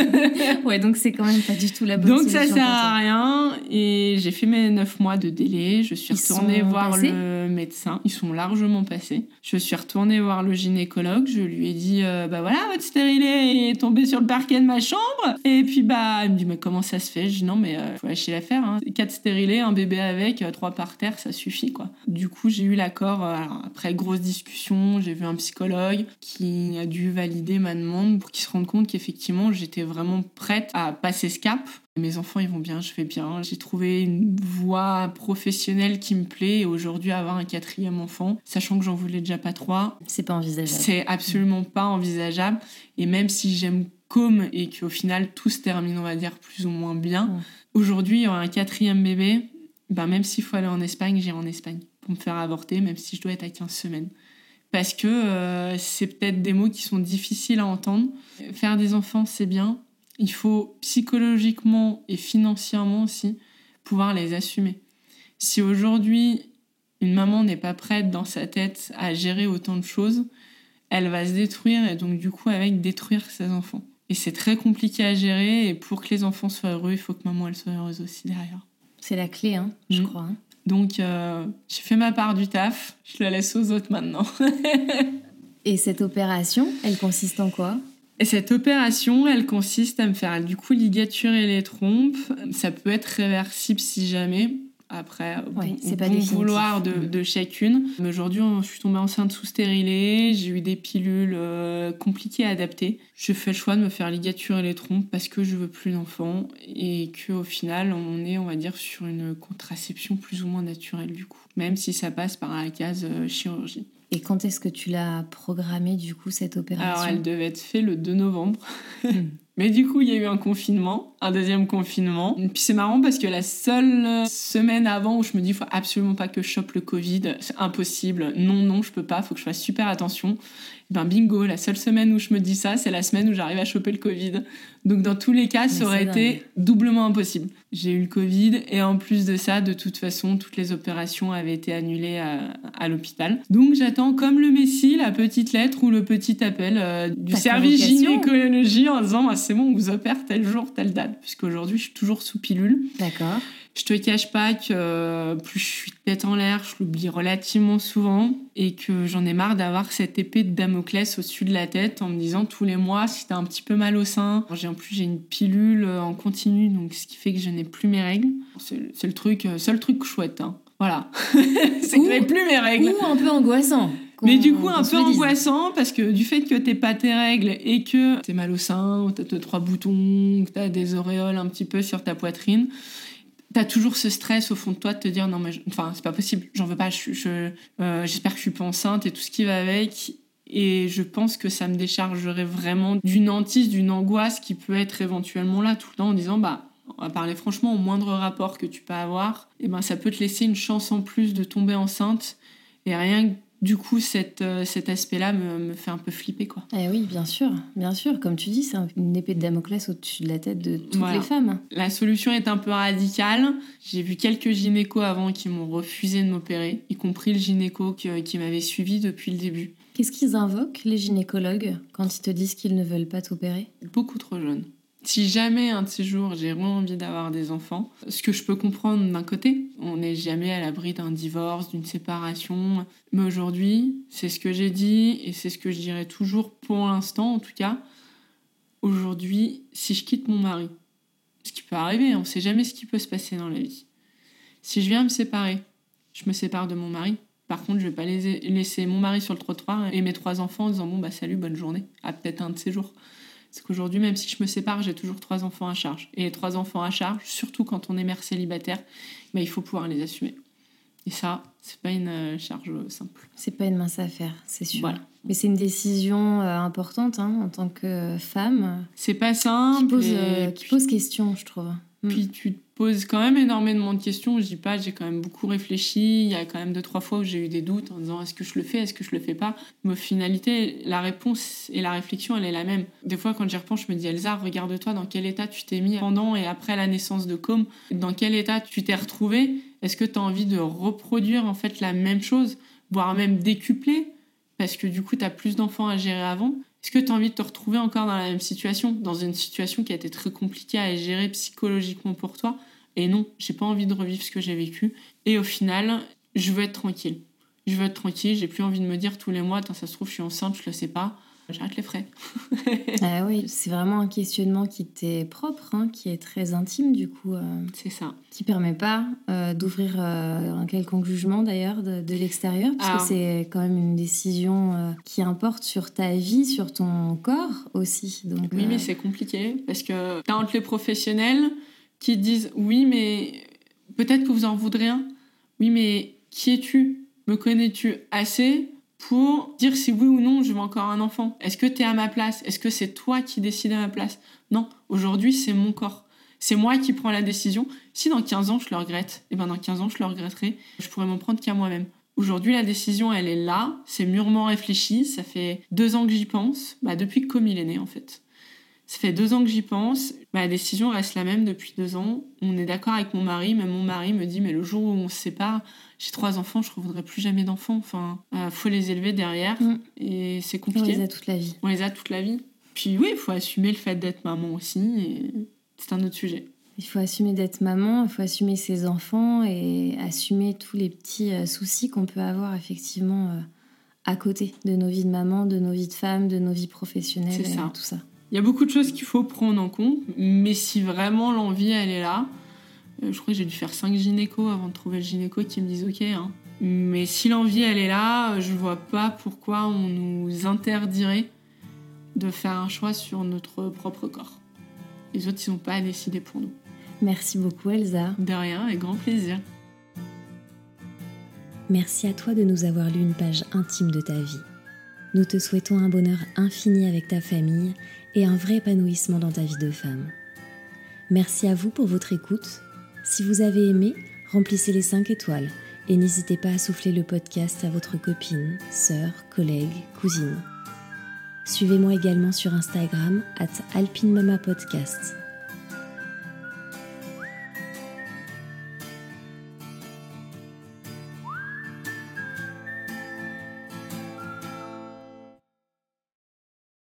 [LAUGHS] ouais, donc c'est quand même pas du tout la bonne donc solution. Donc ça sert à rien. Et j'ai fait mes 9 mois de délai. Je suis retournée voir le médecin. Ils sont largement passés. Je suis retournée voir le gynécologue. Je lui ai dit, euh, bah voilà, votre stérilet est tombé sur le parquet de ma chambre. Et puis bah, il me dit, mais comment ça se fait? Je dis, non, mais il faut lâcher l'affaire. Hein. Quatre stérilets, un bébé avec, trois par terre, ça suffit quoi. Du coup, j'ai eu l'accord. après grosse discussion, j'ai vu un psychologue qui a dû valider ma demande pour qu'il se rende compte qu'effectivement j'étais vraiment prête à passer ce cap. Mes enfants, ils vont bien, je vais bien. J'ai trouvé une voie professionnelle qui me plaît et aujourd'hui avoir un quatrième enfant, sachant que j'en voulais déjà pas trois. C'est pas envisageable. C'est absolument pas envisageable. Et même si j'aime comme et qu'au final tout se termine, on va dire, plus ou moins bien, aujourd'hui, il y aura un quatrième bébé. Ben, même s'il faut aller en Espagne, j'irai en Espagne me faire avorter, même si je dois être à 15 semaines. Parce que euh, c'est peut-être des mots qui sont difficiles à entendre. Faire des enfants, c'est bien. Il faut psychologiquement et financièrement aussi pouvoir les assumer. Si aujourd'hui, une maman n'est pas prête dans sa tête à gérer autant de choses, elle va se détruire et donc du coup avec détruire ses enfants. Et c'est très compliqué à gérer et pour que les enfants soient heureux, il faut que maman elle soit heureuse aussi derrière. C'est la clé, hein, je mm. crois. Hein. Donc, euh, j'ai fait ma part du taf. Je la laisse aux autres maintenant. [LAUGHS] Et cette opération, elle consiste en quoi? Et cette opération, elle consiste à me faire du coup ligaturer les trompes. Ça peut être réversible si jamais. Après pas bon vouloir de, de, chacune. Mais aujourd'hui, je suis tombée enceinte sous stérilée, j'ai eu des pilules euh, compliquées à adapter. Je fais le choix de me faire ligaturer les trompes parce que je veux plus d'enfants et qu'au final, on est, on va dire, sur une contraception plus ou moins naturelle du coup, même si ça passe par la case euh, chirurgie. Et quand est-ce que tu l'as programmée, du coup, cette opération? Alors, elle devait être faite le 2 novembre. [LAUGHS] Mais du coup, il y a eu un confinement, un deuxième confinement. Et puis c'est marrant parce que la seule semaine avant où je me dis, faut absolument pas que je chope le Covid, c'est impossible. Non, non, je peux pas, faut que je fasse super attention ben bingo, la seule semaine où je me dis ça, c'est la semaine où j'arrive à choper le Covid. Donc dans tous les cas, ça aurait été doublement impossible. J'ai eu le Covid et en plus de ça, de toute façon, toutes les opérations avaient été annulées à, l'hôpital. Donc j'attends comme le Messie la petite lettre ou le petit appel euh, du service gynécologie en disant ah, c'est bon, on vous opère tel jour, telle date. Puisqu'aujourd'hui, je suis toujours sous pilule. D'accord. Je te cache pas que euh, plus je suis tête en l'air, je l'oublie relativement souvent et que j'en ai marre d'avoir cette épée de Damoclès au-dessus de la tête en me disant tous les mois si t'as un petit peu mal au sein. J'ai en plus j'ai une pilule euh, en continu donc ce qui fait que je n'ai plus mes règles. C'est le truc, euh, seul truc chouette. Hein. Voilà, [LAUGHS] c'est que j'ai plus mes règles. Ou un peu angoissant. Mais du coup, un peu angoissant parce que du fait que t'es pas tes règles et que t'es mal au sein, ou t'as trois boutons, que t'as des auréoles un petit peu sur ta poitrine, t'as toujours ce stress au fond de toi de te dire non mais enfin c'est pas possible j'en veux pas je, euh, j'espère que je suis pas enceinte et tout ce qui va avec. Et je pense que ça me déchargerait vraiment d'une hantise d'une angoisse qui peut être éventuellement là tout le temps en disant bah on va parler franchement au moindre rapport que tu peux avoir et ben ça peut te laisser une chance en plus de tomber enceinte. Et rien que du coup, cette, euh, cet aspect-là me, fait un peu flipper. Quoi. Eh oui, bien sûr, bien sûr. Comme tu dis, c'est une épée de Damoclès au-dessus de la tête de toutes les femmes. La solution est un peu radicale. J'ai vu quelques gynécos avant qui m'ont refusé de m'opérer, y compris le gynéco qui, qui m'avait suivi depuis le début. Qu'est-ce qu'ils invoquent, les gynécologues, quand ils te disent qu'ils ne veulent pas t'opérer? Beaucoup trop jeune. Si jamais un de ces jours j'ai vraiment envie d'avoir des enfants, ce que je peux comprendre d'un côté, on n'est jamais à l'abri d'un divorce, d'une séparation. Mais aujourd'hui, c'est ce que j'ai dit et c'est ce que je dirais toujours pour l'instant en tout cas. Aujourd'hui, si je quitte mon mari, ce qui peut arriver, on ne sait jamais ce qui peut se passer dans la vie. Si je viens me séparer, je me sépare de mon mari. Par contre, je vais pas laisser mon mari sur le trottoir et mes trois enfants en disant bon bah salut, bonne journée, à peut-être un de ces jours. C'est qu'aujourd'hui, même si je me sépare, j'ai toujours trois enfants à charge. Et les trois enfants à charge, surtout quand on est mère célibataire, bah, il faut pouvoir les assumer. Et ça, c'est pas une euh, charge simple. C'est pas une mince affaire, c'est sûr. Mais c'est une décision euh, importante hein, en tant que femme. C'est pas simple. Qui pose, euh, qui pose question, je trouve. Puis mm. tu te poses quand même énormément de questions. Je dis pas, j'ai quand même beaucoup réfléchi. Il y a quand même deux, trois fois où j'ai eu des doutes en disant est-ce que je le fais, est-ce que je le fais pas? Mais au finalité, la réponse et la réflexion, elle est la même. Des fois, quand j'y repense, je me dis Elsa, regarde-toi dans quel état tu t'es mis pendant et après la naissance de Com. Dans quel état tu t'es retrouvé? Est-ce que tu as envie de reproduire en fait la même chose, voire même décupler? Parce que du coup, tu as plus d'enfants à gérer avant est-ce que tu as envie de te retrouver encore dans la même situation, dans une situation qui a été très compliquée à gérer psychologiquement pour toi? Et non, j'ai pas envie de revivre ce que j'ai vécu. Et au final, je veux être tranquille. Je veux être tranquille, j'ai plus envie de me dire tous les mois, ça se trouve, je suis enceinte, je le sais pas j'arrête les frais. [LAUGHS] ah oui, c'est vraiment un questionnement qui t'est propre, hein, qui est très intime du coup. Euh, c'est ça. Qui permet pas euh, d'ouvrir euh, un quelconque jugement d'ailleurs de, l'extérieur, parce que c'est quand même une décision qui importe sur ta vie, sur ton corps aussi. Donc, oui, mais c'est compliqué parce que t'as entre les professionnels qui disent oui, mais peut-être que vous en voudrez un. Oui, mais qui es-tu? Me connais-tu assez pour dire si oui ou non je veux encore un enfant? Est-ce que tu es à ma place? Est-ce que c'est toi qui décides à ma place? Non, aujourd'hui c'est mon corps. C'est moi qui prends la décision. Si dans 15 ans je le regrette, et eh ben dans 15 ans je le regretterai. Je pourrais m'en prendre qu'à moi-même. Aujourd'hui, la décision, elle est là, c'est mûrement réfléchi. Ça fait deux ans que j'y pense, bah, depuis que comme il est né en fait. Ça fait deux ans que j'y pense. La décision reste la même depuis deux ans. On est d'accord avec mon mari, mais mon mari me dit mais le jour où on se sépare, j'ai trois enfants, je ne revoudrais plus jamais d'enfants. Enfin, euh, faut les élever derrière mm. et c'est compliqué. On les a toute la vie. On les a toute la vie. Puis oui, il faut assumer le fait d'être maman aussi. Et c'est un autre sujet. Il faut assumer d'être maman, il faut assumer ses enfants et assumer tous les petits euh, soucis qu'on peut avoir effectivement euh, à côté de nos vies de maman, de nos vies de femme, de nos vies professionnelles, et tout ça. Il y a beaucoup de choses qu'il faut prendre en compte, mais si vraiment l'envie, elle est là, je crois que j'ai dû faire 5 gynécos avant de trouver le gynéco qui me dise ok. Hein. Mais si l'envie elle est là, je vois pas pourquoi on nous interdirait de faire un choix sur notre propre corps. Les autres, ils n'ont pas à décider pour nous. Merci beaucoup Elsa. De rien, avec grand plaisir. Merci à toi de nous avoir lu une page intime de ta vie. Nous te souhaitons un bonheur infini avec ta famille et un vrai épanouissement dans ta vie de femme. Merci à vous pour votre écoute. Si vous avez aimé, remplissez les 5 étoiles et n'hésitez pas à souffler le podcast à votre copine, sœur, collègue, cousine. Suivez-moi également sur Instagram at Podcast.